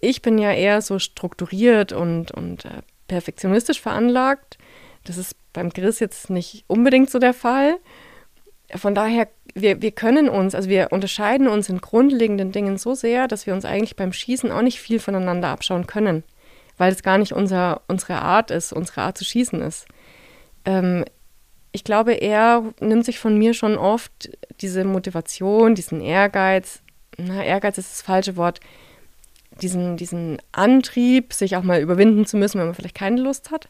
Ich bin ja eher so strukturiert und, und äh, perfektionistisch veranlagt. Das ist beim Chris jetzt nicht unbedingt so der Fall. Von daher, wir, wir können uns, also wir unterscheiden uns in grundlegenden Dingen so sehr, dass wir uns eigentlich beim Schießen auch nicht viel voneinander abschauen können weil es gar nicht unser, unsere Art ist, unsere Art zu schießen ist. Ähm, ich glaube, er nimmt sich von mir schon oft diese Motivation, diesen Ehrgeiz, na, Ehrgeiz ist das falsche Wort, diesen, diesen Antrieb, sich auch mal überwinden zu müssen, wenn man vielleicht keine Lust hat.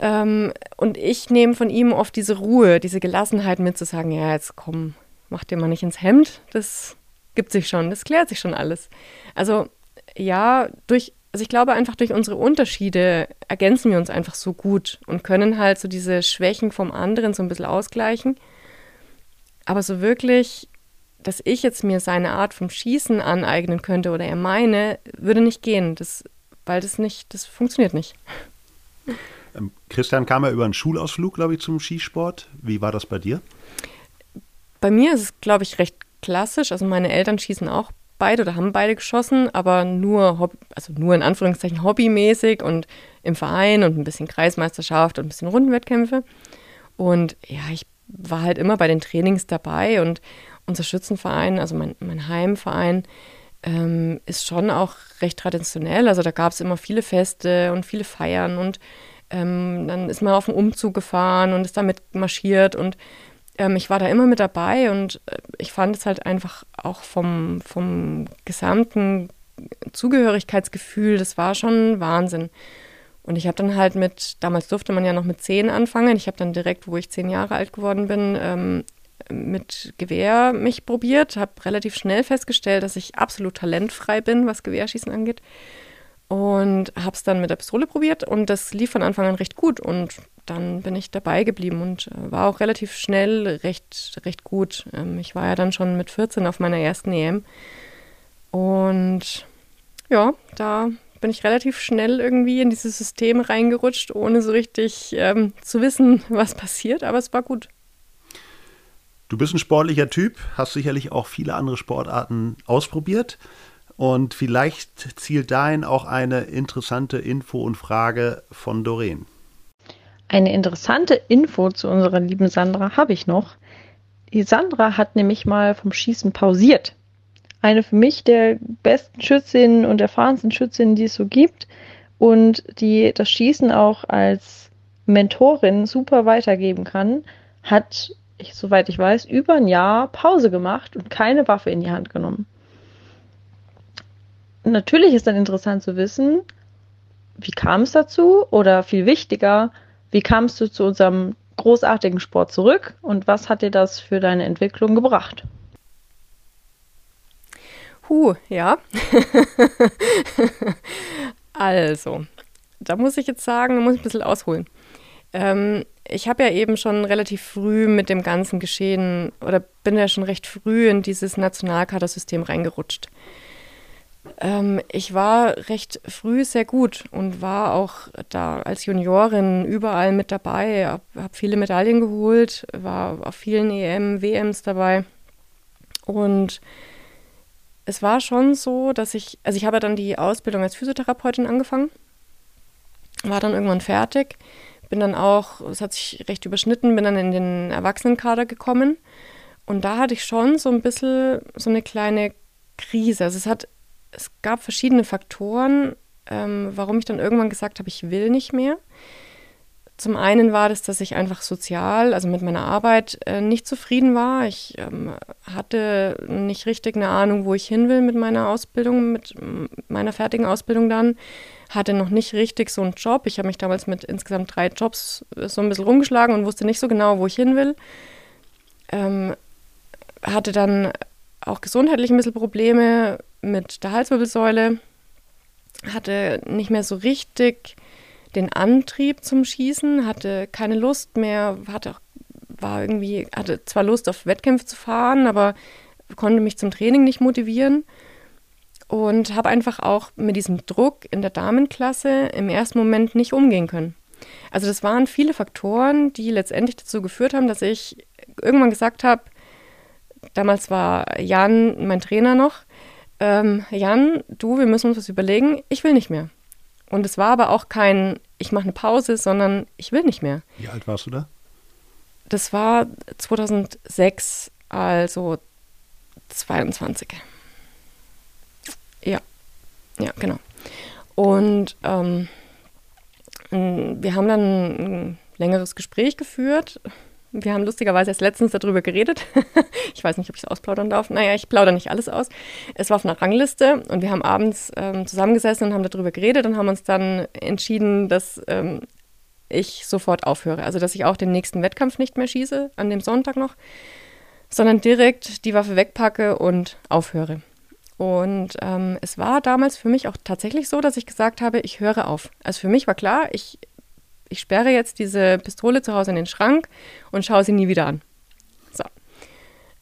Ähm, und ich nehme von ihm oft diese Ruhe, diese Gelassenheit mit, zu sagen, ja, jetzt komm, mach dir mal nicht ins Hemd, das gibt sich schon, das klärt sich schon alles. Also ja, durch, also ich glaube einfach durch unsere Unterschiede ergänzen wir uns einfach so gut und können halt so diese Schwächen vom anderen so ein bisschen ausgleichen. Aber so wirklich, dass ich jetzt mir seine Art vom Schießen aneignen könnte oder er meine, würde nicht gehen, das, weil das nicht, das funktioniert nicht. Ähm, Christian kam ja über einen Schulausflug, glaube ich, zum Skisport. Wie war das bei dir? Bei mir ist es, glaube ich, recht klassisch. Also meine Eltern schießen auch beide oder haben beide geschossen, aber nur, also nur in Anführungszeichen hobbymäßig und im Verein und ein bisschen Kreismeisterschaft und ein bisschen Rundenwettkämpfe. Und ja, ich war halt immer bei den Trainings dabei und unser Schützenverein, also mein, mein Heimverein, ähm, ist schon auch recht traditionell. Also da gab es immer viele Feste und viele Feiern und ähm, dann ist man auf den Umzug gefahren und ist damit marschiert und ähm, ich war da immer mit dabei und äh, ich fand es halt einfach auch vom, vom gesamten Zugehörigkeitsgefühl, das war schon Wahnsinn. Und ich habe dann halt mit, damals durfte man ja noch mit zehn anfangen, ich habe dann direkt, wo ich zehn Jahre alt geworden bin, ähm, mit Gewehr mich probiert, habe relativ schnell festgestellt, dass ich absolut talentfrei bin, was Gewehrschießen angeht und habe es dann mit der Pistole probiert und das lief von Anfang an recht gut und dann bin ich dabei geblieben und äh, war auch relativ schnell recht, recht gut. Ähm, ich war ja dann schon mit 14 auf meiner ersten EM und ja, da bin ich relativ schnell irgendwie in dieses System reingerutscht, ohne so richtig ähm, zu wissen, was passiert, aber es war gut. Du bist ein sportlicher Typ, hast sicherlich auch viele andere Sportarten ausprobiert. Und vielleicht zielt dahin auch eine interessante Info und Frage von Doreen. Eine interessante Info zu unserer lieben Sandra habe ich noch. Die Sandra hat nämlich mal vom Schießen pausiert. Eine für mich der besten Schützinnen und erfahrensten Schützinnen, die es so gibt und die das Schießen auch als Mentorin super weitergeben kann, hat, ich, soweit ich weiß, über ein Jahr Pause gemacht und keine Waffe in die Hand genommen natürlich ist dann interessant zu wissen, wie kam es dazu oder viel wichtiger, wie kamst du zu unserem großartigen Sport zurück und was hat dir das für deine Entwicklung gebracht? Huh, ja. also, da muss ich jetzt sagen, da muss ich ein bisschen ausholen. Ähm, ich habe ja eben schon relativ früh mit dem ganzen Geschehen oder bin ja schon recht früh in dieses Nationalkadersystem reingerutscht. Ähm, ich war recht früh sehr gut und war auch da als Juniorin überall mit dabei, habe hab viele Medaillen geholt, war auf vielen EM, WMs dabei. Und es war schon so, dass ich, also ich habe dann die Ausbildung als Physiotherapeutin angefangen, war dann irgendwann fertig, bin dann auch, es hat sich recht überschnitten, bin dann in den Erwachsenenkader gekommen. Und da hatte ich schon so ein bisschen so eine kleine Krise. Also es hat es gab verschiedene Faktoren, ähm, warum ich dann irgendwann gesagt habe, ich will nicht mehr. Zum einen war das, dass ich einfach sozial, also mit meiner Arbeit, äh, nicht zufrieden war. Ich ähm, hatte nicht richtig eine Ahnung, wo ich hin will mit meiner Ausbildung, mit meiner fertigen Ausbildung dann. Hatte noch nicht richtig so einen Job. Ich habe mich damals mit insgesamt drei Jobs äh, so ein bisschen rumgeschlagen und wusste nicht so genau, wo ich hin will. Ähm, hatte dann auch gesundheitlich ein bisschen Probleme, mit der Halswirbelsäule, hatte nicht mehr so richtig den Antrieb zum Schießen, hatte keine Lust mehr, hatte auch, war irgendwie, hatte zwar Lust auf Wettkämpfe zu fahren, aber konnte mich zum Training nicht motivieren und habe einfach auch mit diesem Druck in der Damenklasse im ersten Moment nicht umgehen können. Also das waren viele Faktoren, die letztendlich dazu geführt haben, dass ich irgendwann gesagt habe, damals war Jan mein Trainer noch, ähm, Jan, du, wir müssen uns was überlegen, ich will nicht mehr. Und es war aber auch kein, ich mache eine Pause, sondern ich will nicht mehr. Wie alt warst du da? Das war 2006, also 22. Ja, ja, genau. Und ähm, wir haben dann ein längeres Gespräch geführt Wir haben lustigerweise erst letztens darüber geredet. ich weiß nicht, ob ich es ausplaudern darf. Naja, ich plaudere nicht alles aus. Es war auf einer Rangliste und wir haben abends ähm, zusammengesessen und haben darüber geredet und haben uns dann entschieden, dass ähm, ich sofort aufhöre. Also, dass ich auch den nächsten Wettkampf nicht mehr schieße, an dem Sonntag noch, sondern direkt die Waffe wegpacke und aufhöre. Und ähm, es war damals für mich auch tatsächlich so, dass ich gesagt habe, ich höre auf. Also für mich war klar, ich, ich sperre jetzt diese Pistole zu Hause in den Schrank und schaue sie nie wieder an. So.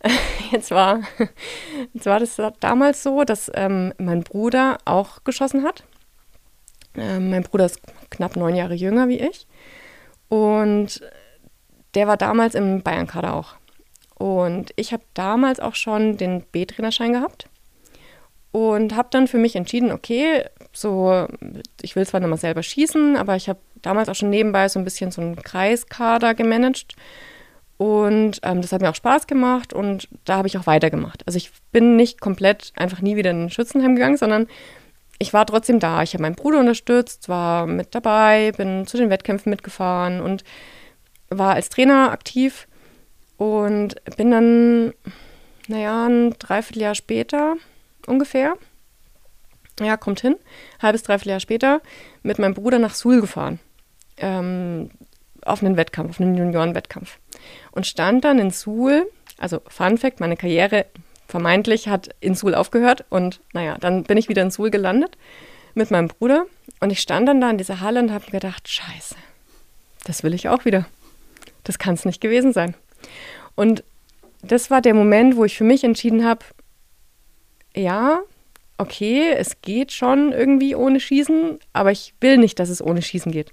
Jetzt war, jetzt war das damals so, dass ähm, mein Bruder auch geschossen hat. Ähm, mein Bruder ist knapp neun Jahre jünger wie ich. Und der war damals im Bayern-Kader auch. Und ich habe damals auch schon den B-Trainerschein gehabt und habe dann für mich entschieden, okay, so, ich will zwar nicht mal selber schießen, aber ich habe damals auch schon nebenbei so ein bisschen so einen Kreiskader gemanagt. Und ähm, das hat mir auch Spaß gemacht und da habe ich auch weitergemacht. Also ich bin nicht komplett einfach nie wieder in ein Schützenheim gegangen, sondern ich war trotzdem da. Ich habe meinen Bruder unterstützt, war mit dabei, bin zu den Wettkämpfen mitgefahren und war als Trainer aktiv und bin dann, naja, ein Dreivierteljahr später ungefähr, ja, kommt hin, halbes, dreiviertel Jahr später, mit meinem Bruder nach Suhl gefahren. Ähm, auf einen Wettkampf, auf einen Juniorenwettkampf. Und stand dann in Suhl, also Fun Fact, meine Karriere vermeintlich hat in Suhl aufgehört und naja, dann bin ich wieder in Suhl gelandet mit meinem Bruder und ich stand dann da in dieser Halle und habe gedacht, scheiße, das will ich auch wieder. Das kann es nicht gewesen sein. Und das war der Moment, wo ich für mich entschieden habe, ja, okay, es geht schon irgendwie ohne Schießen, aber ich will nicht, dass es ohne Schießen geht.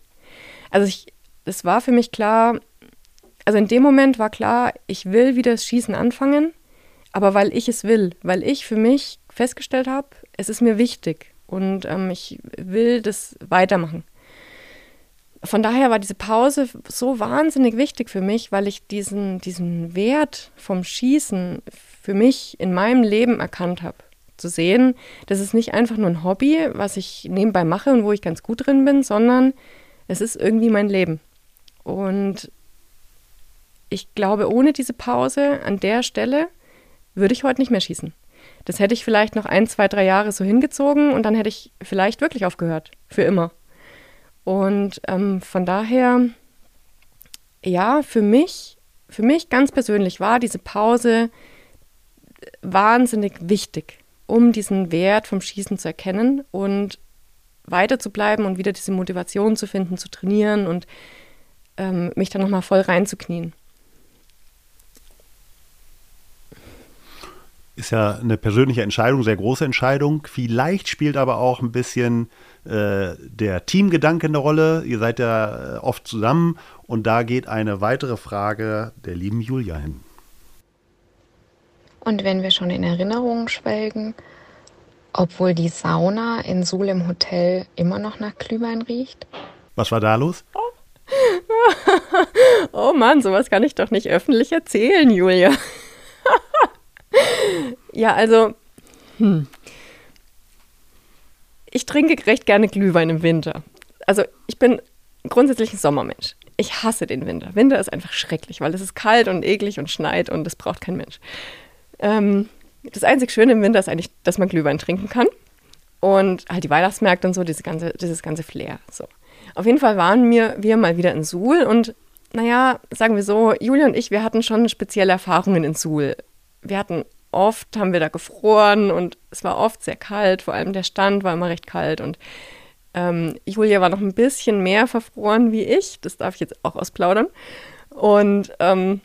Also ich, es war für mich klar, also in dem Moment war klar, ich will wieder das Schießen anfangen, aber weil ich es will, weil ich für mich festgestellt habe, es ist mir wichtig und ähm, ich will das weitermachen. Von daher war diese Pause so wahnsinnig wichtig für mich, weil ich diesen, diesen Wert vom Schießen für mich in meinem Leben erkannt habe zu sehen, das ist nicht einfach nur ein Hobby, was ich nebenbei mache und wo ich ganz gut drin bin, sondern es ist irgendwie mein Leben. Und ich glaube, ohne diese Pause an der Stelle würde ich heute nicht mehr schießen. Das hätte ich vielleicht noch ein, zwei, drei Jahre so hingezogen und dann hätte ich vielleicht wirklich aufgehört. Für immer. Und ähm, von daher, ja, für mich, für mich ganz persönlich war diese Pause wahnsinnig wichtig um diesen Wert vom Schießen zu erkennen und weiter zu bleiben und wieder diese Motivation zu finden, zu trainieren und ähm, mich dann nochmal voll reinzuknien. Ist ja eine persönliche Entscheidung, sehr große Entscheidung. Vielleicht spielt aber auch ein bisschen äh, der Teamgedanke eine Rolle. Ihr seid ja äh, oft zusammen und da geht eine weitere Frage der lieben Julia hin. Und wenn wir schon in Erinnerungen schwelgen, obwohl die Sauna in Suhl im Hotel immer noch nach Glühwein riecht? Was war da los? Oh. oh Mann, sowas kann ich doch nicht öffentlich erzählen, Julia. ja, also, hm. ich trinke recht gerne Glühwein im Winter. Also, ich bin grundsätzlich ein Sommermensch. Ich hasse den Winter. Winter ist einfach schrecklich, weil es ist kalt und eklig und schneit und das braucht kein Mensch. Ähm, das einzig Schöne im Winter ist eigentlich, dass man Glühwein trinken kann. Und halt die Weihnachtsmärkte und so, dieses ganze, dieses ganze Flair. So. Auf jeden Fall waren wir, wir mal wieder in Suhl und naja, sagen wir so, Julia und ich, wir hatten schon spezielle Erfahrungen in Suhl. Wir hatten oft, haben wir da gefroren und es war oft sehr kalt, vor allem der Stand war immer recht kalt und ähm, Julia war noch ein bisschen mehr verfroren wie ich, das darf ich jetzt auch ausplaudern. Und ähm,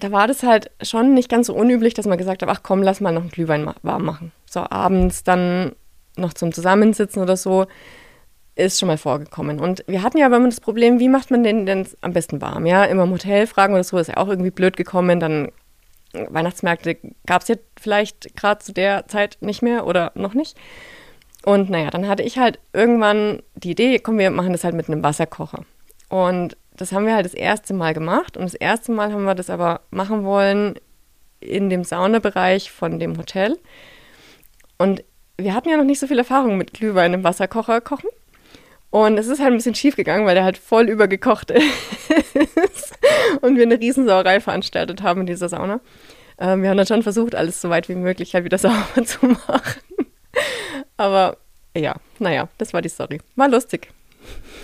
da war das halt schon nicht ganz so unüblich, dass man gesagt hat, ach komm, lass mal noch einen Glühwein warm machen. So abends dann noch zum Zusammensitzen oder so, ist schon mal vorgekommen. Und wir hatten ja aber immer das Problem, wie macht man den denn am besten warm? Ja, immer im Hotel fragen oder so, ist ja auch irgendwie blöd gekommen. Dann Weihnachtsmärkte gab es ja vielleicht gerade zu der Zeit nicht mehr oder noch nicht. Und naja, dann hatte ich halt irgendwann die Idee, komm, wir machen das halt mit einem Wasserkocher. Und das haben wir halt das erste Mal gemacht und das erste Mal haben wir das aber machen wollen in dem Saunabereich von dem Hotel. Und wir hatten ja noch nicht so viel Erfahrung mit Glühwein im Wasserkocher kochen. Und es ist halt ein bisschen schief gegangen, weil der halt voll übergekocht ist und wir eine Riesensauerei veranstaltet haben in dieser Sauna. Ähm, wir haben dann schon versucht, alles so weit wie möglich halt wieder sauber zu machen. Aber ja, naja, das war die Story. War lustig.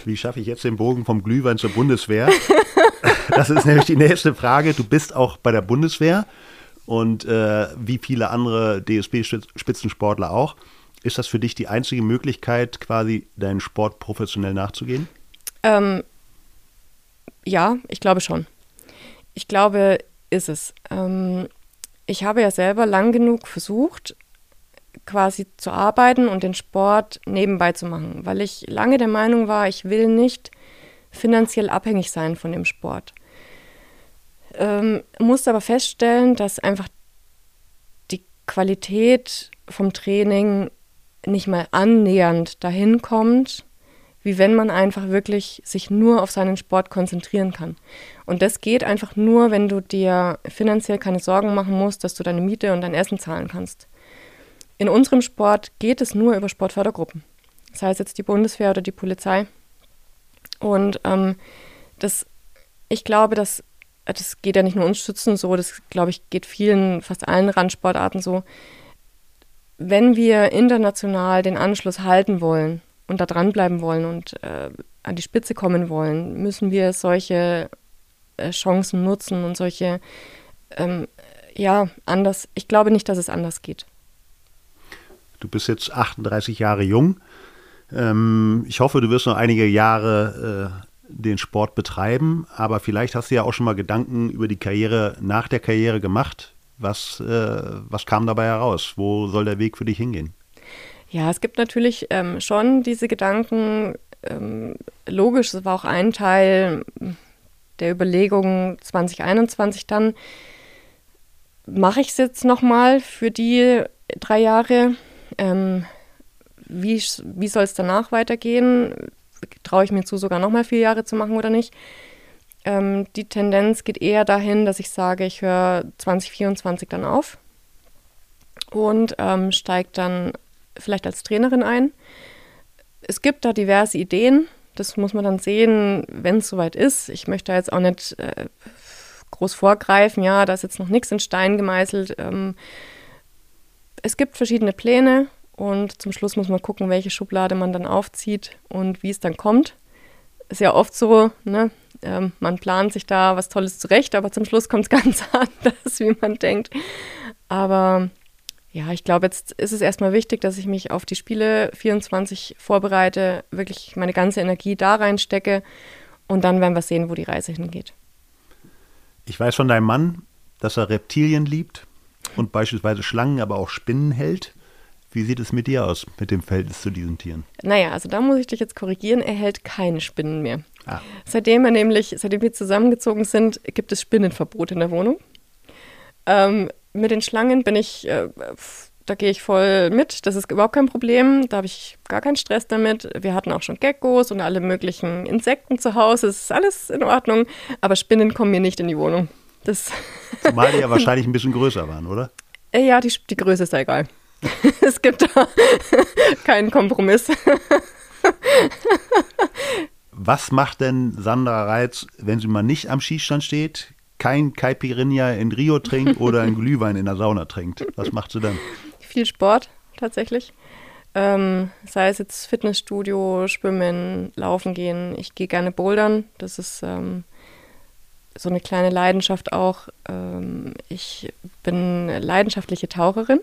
Wie schaffe ich jetzt den Bogen vom Glühwein zur Bundeswehr? das ist nämlich die nächste Frage. Du bist auch bei der Bundeswehr und äh, wie viele andere DSB-Spitzensportler auch. Ist das für dich die einzige Möglichkeit, quasi deinen Sport professionell nachzugehen? Ähm, ja, ich glaube schon. Ich glaube, ist es. Ähm, ich habe ja selber lang genug versucht, quasi zu arbeiten und den Sport nebenbei zu machen, weil ich lange der Meinung war, ich will nicht finanziell abhängig sein von dem Sport. Ähm, musste aber feststellen, dass einfach die Qualität vom Training nicht mal annähernd dahin kommt, wie wenn man einfach wirklich sich nur auf seinen Sport konzentrieren kann. Und das geht einfach nur, wenn du dir finanziell keine Sorgen machen musst, dass du deine Miete und dein Essen zahlen kannst. In unserem Sport geht es nur über Sportfördergruppen. Das heißt jetzt die Bundeswehr oder die Polizei. Und ähm, das, ich glaube, dass das geht ja nicht nur uns Schützen so, das glaube ich geht vielen, fast allen Randsportarten so. Wenn wir international den Anschluss halten wollen und da dranbleiben wollen und äh, an die Spitze kommen wollen, müssen wir solche äh, Chancen nutzen und solche, ähm, ja, anders. Ich glaube nicht, dass es anders geht. Du bist jetzt 38 Jahre jung. Ähm, ich hoffe, du wirst noch einige Jahre äh, den Sport betreiben, aber vielleicht hast du ja auch schon mal Gedanken über die Karriere nach der Karriere gemacht. Was, äh, was kam dabei heraus? Wo soll der Weg für dich hingehen? Ja, es gibt natürlich ähm, schon diese Gedanken. Ähm, logisch, es war auch ein Teil der Überlegungen 2021 dann. Mache ich es jetzt nochmal für die drei Jahre? Ähm, wie wie soll es danach weitergehen? traue ich mir zu, sogar nochmal vier Jahre zu machen oder nicht. Ähm, die Tendenz geht eher dahin, dass ich sage, ich höre 2024 dann auf und ähm, steige dann vielleicht als Trainerin ein. Es gibt da diverse Ideen. Das muss man dann sehen, wenn es soweit ist. Ich möchte da jetzt auch nicht äh, groß vorgreifen. Ja, da ist jetzt noch nichts in Stein gemeißelt. Ähm, es gibt verschiedene Pläne. Und zum Schluss muss man gucken, welche Schublade man dann aufzieht und wie es dann kommt. Ist ja oft so, ne? Ähm, man plant sich da was Tolles zurecht, aber zum Schluss kommt es ganz anders, wie man denkt. Aber ja, ich glaube, jetzt ist es erstmal wichtig, dass ich mich auf die Spiele 24 vorbereite, wirklich meine ganze Energie da reinstecke und dann werden wir sehen, wo die Reise hingeht. Ich weiß von deinem Mann, dass er Reptilien liebt und beispielsweise Schlangen, aber auch Spinnen hält. Wie sieht es mit dir aus, mit dem Verhältnis zu diesen Tieren? Naja, also da muss ich dich jetzt korrigieren. Er hält keine Spinnen mehr. Ah. Seitdem er nämlich, seitdem wir zusammengezogen sind, gibt es Spinnenverbot in der Wohnung. Ähm, mit den Schlangen bin ich, äh, da gehe ich voll mit. Das ist überhaupt kein Problem. Da habe ich gar keinen Stress damit. Wir hatten auch schon Geckos und alle möglichen Insekten zu Hause. Es ist alles in Ordnung. Aber Spinnen kommen mir nicht in die Wohnung. Das Zumal die ja wahrscheinlich ein bisschen größer waren, oder? Äh, ja, die, die Größe ist ja egal. es gibt da keinen Kompromiss. Was macht denn Sandra Reitz, wenn sie mal nicht am Schießstand steht, kein Caipirinha in Rio trinkt oder ein Glühwein in der Sauna trinkt? Was macht sie dann? Viel Sport tatsächlich. Ähm, sei es jetzt Fitnessstudio, Schwimmen, Laufen gehen. Ich gehe gerne bouldern. Das ist ähm, so eine kleine Leidenschaft auch. Ähm, ich bin leidenschaftliche Taucherin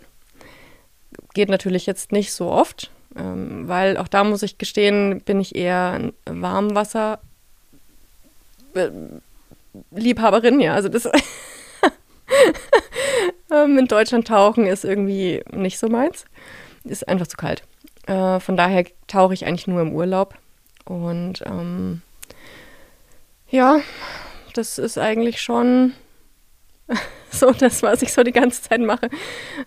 geht natürlich jetzt nicht so oft, ähm, weil auch da muss ich gestehen, bin ich eher Warmwasser äh, Liebhaberin, ja. Also das ähm, in Deutschland tauchen ist irgendwie nicht so meins. Ist einfach zu kalt. Äh, von daher tauche ich eigentlich nur im Urlaub. Und ähm, ja, das ist eigentlich schon so das, was ich so die ganze Zeit mache.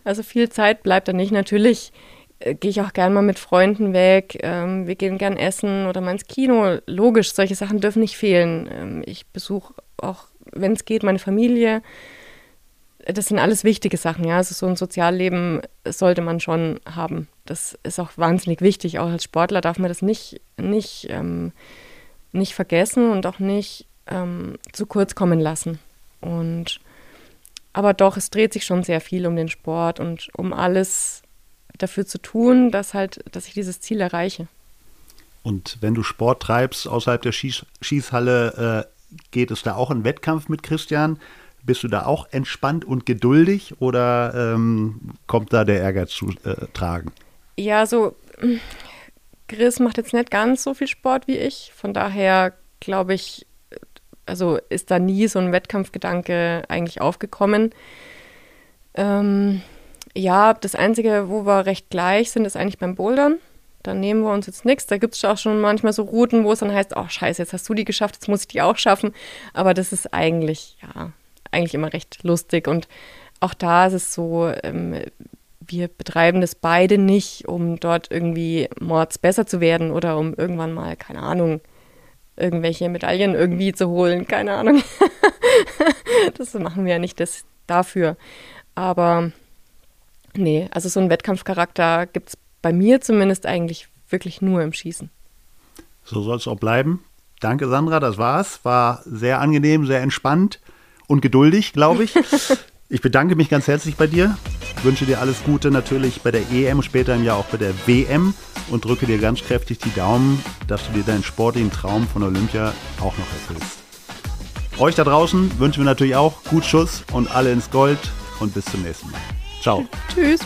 Also viel Zeit bleibt da nicht. Natürlich äh, gehe ich auch gern mal mit Freunden weg. Ähm, wir gehen gern essen oder mal ins Kino. Logisch, solche Sachen dürfen nicht fehlen. Ähm, ich besuche auch, wenn es geht, meine Familie. das sind alles wichtige Sachen, ja. Also so ein Sozialleben sollte man schon haben. Das ist auch wahnsinnig wichtig. Auch als Sportler darf man das nicht, nicht, ähm, nicht vergessen und auch nicht ähm, zu kurz kommen lassen. Und aber doch, es dreht sich schon sehr viel um den Sport und um alles dafür zu tun, dass halt, dass ich dieses Ziel erreiche. Und wenn du Sport treibst außerhalb der Schieß Schießhalle, äh, geht es da auch in Wettkampf mit Christian? Bist du da auch entspannt und geduldig oder ähm, kommt da der Ärger zu äh, tragen? Ja, so Chris macht jetzt nicht ganz so viel Sport wie ich. Von daher glaube ich, also ist da nie so ein Wettkampfgedanke eigentlich aufgekommen. Ähm, ja, das Einzige, wo wir recht gleich sind, ist eigentlich beim Bouldern. Da nehmen wir uns jetzt nichts. Da gibt es auch schon manchmal so Routen, wo es dann heißt, oh scheiße, jetzt hast du die geschafft, jetzt muss ich die auch schaffen. Aber das ist eigentlich, ja, eigentlich immer recht lustig. Und auch da ist es so, ähm, wir betreiben das beide nicht, um dort irgendwie mords besser zu werden oder um irgendwann mal, keine Ahnung, irgendwelche Medaillen irgendwie zu holen, keine Ahnung. das machen wir ja nicht das dafür. Aber nee, also so einen Wettkampfcharakter gibt es bei mir zumindest eigentlich wirklich nur im Schießen. So soll es auch bleiben. Danke, Sandra, das war's. War sehr angenehm, sehr entspannt und geduldig, glaube ich. Ich bedanke mich ganz herzlich bei dir, wünsche dir alles Gute natürlich bei der EM, später im Jahr auch bei der WM und drücke dir ganz kräftig die Daumen, dass du dir deinen sportlichen Traum von Olympia auch noch erfüllst. Euch da draußen wünschen wir natürlich auch gut Schuss und alle ins Gold und bis zum nächsten Mal. Ciao. Tschüss.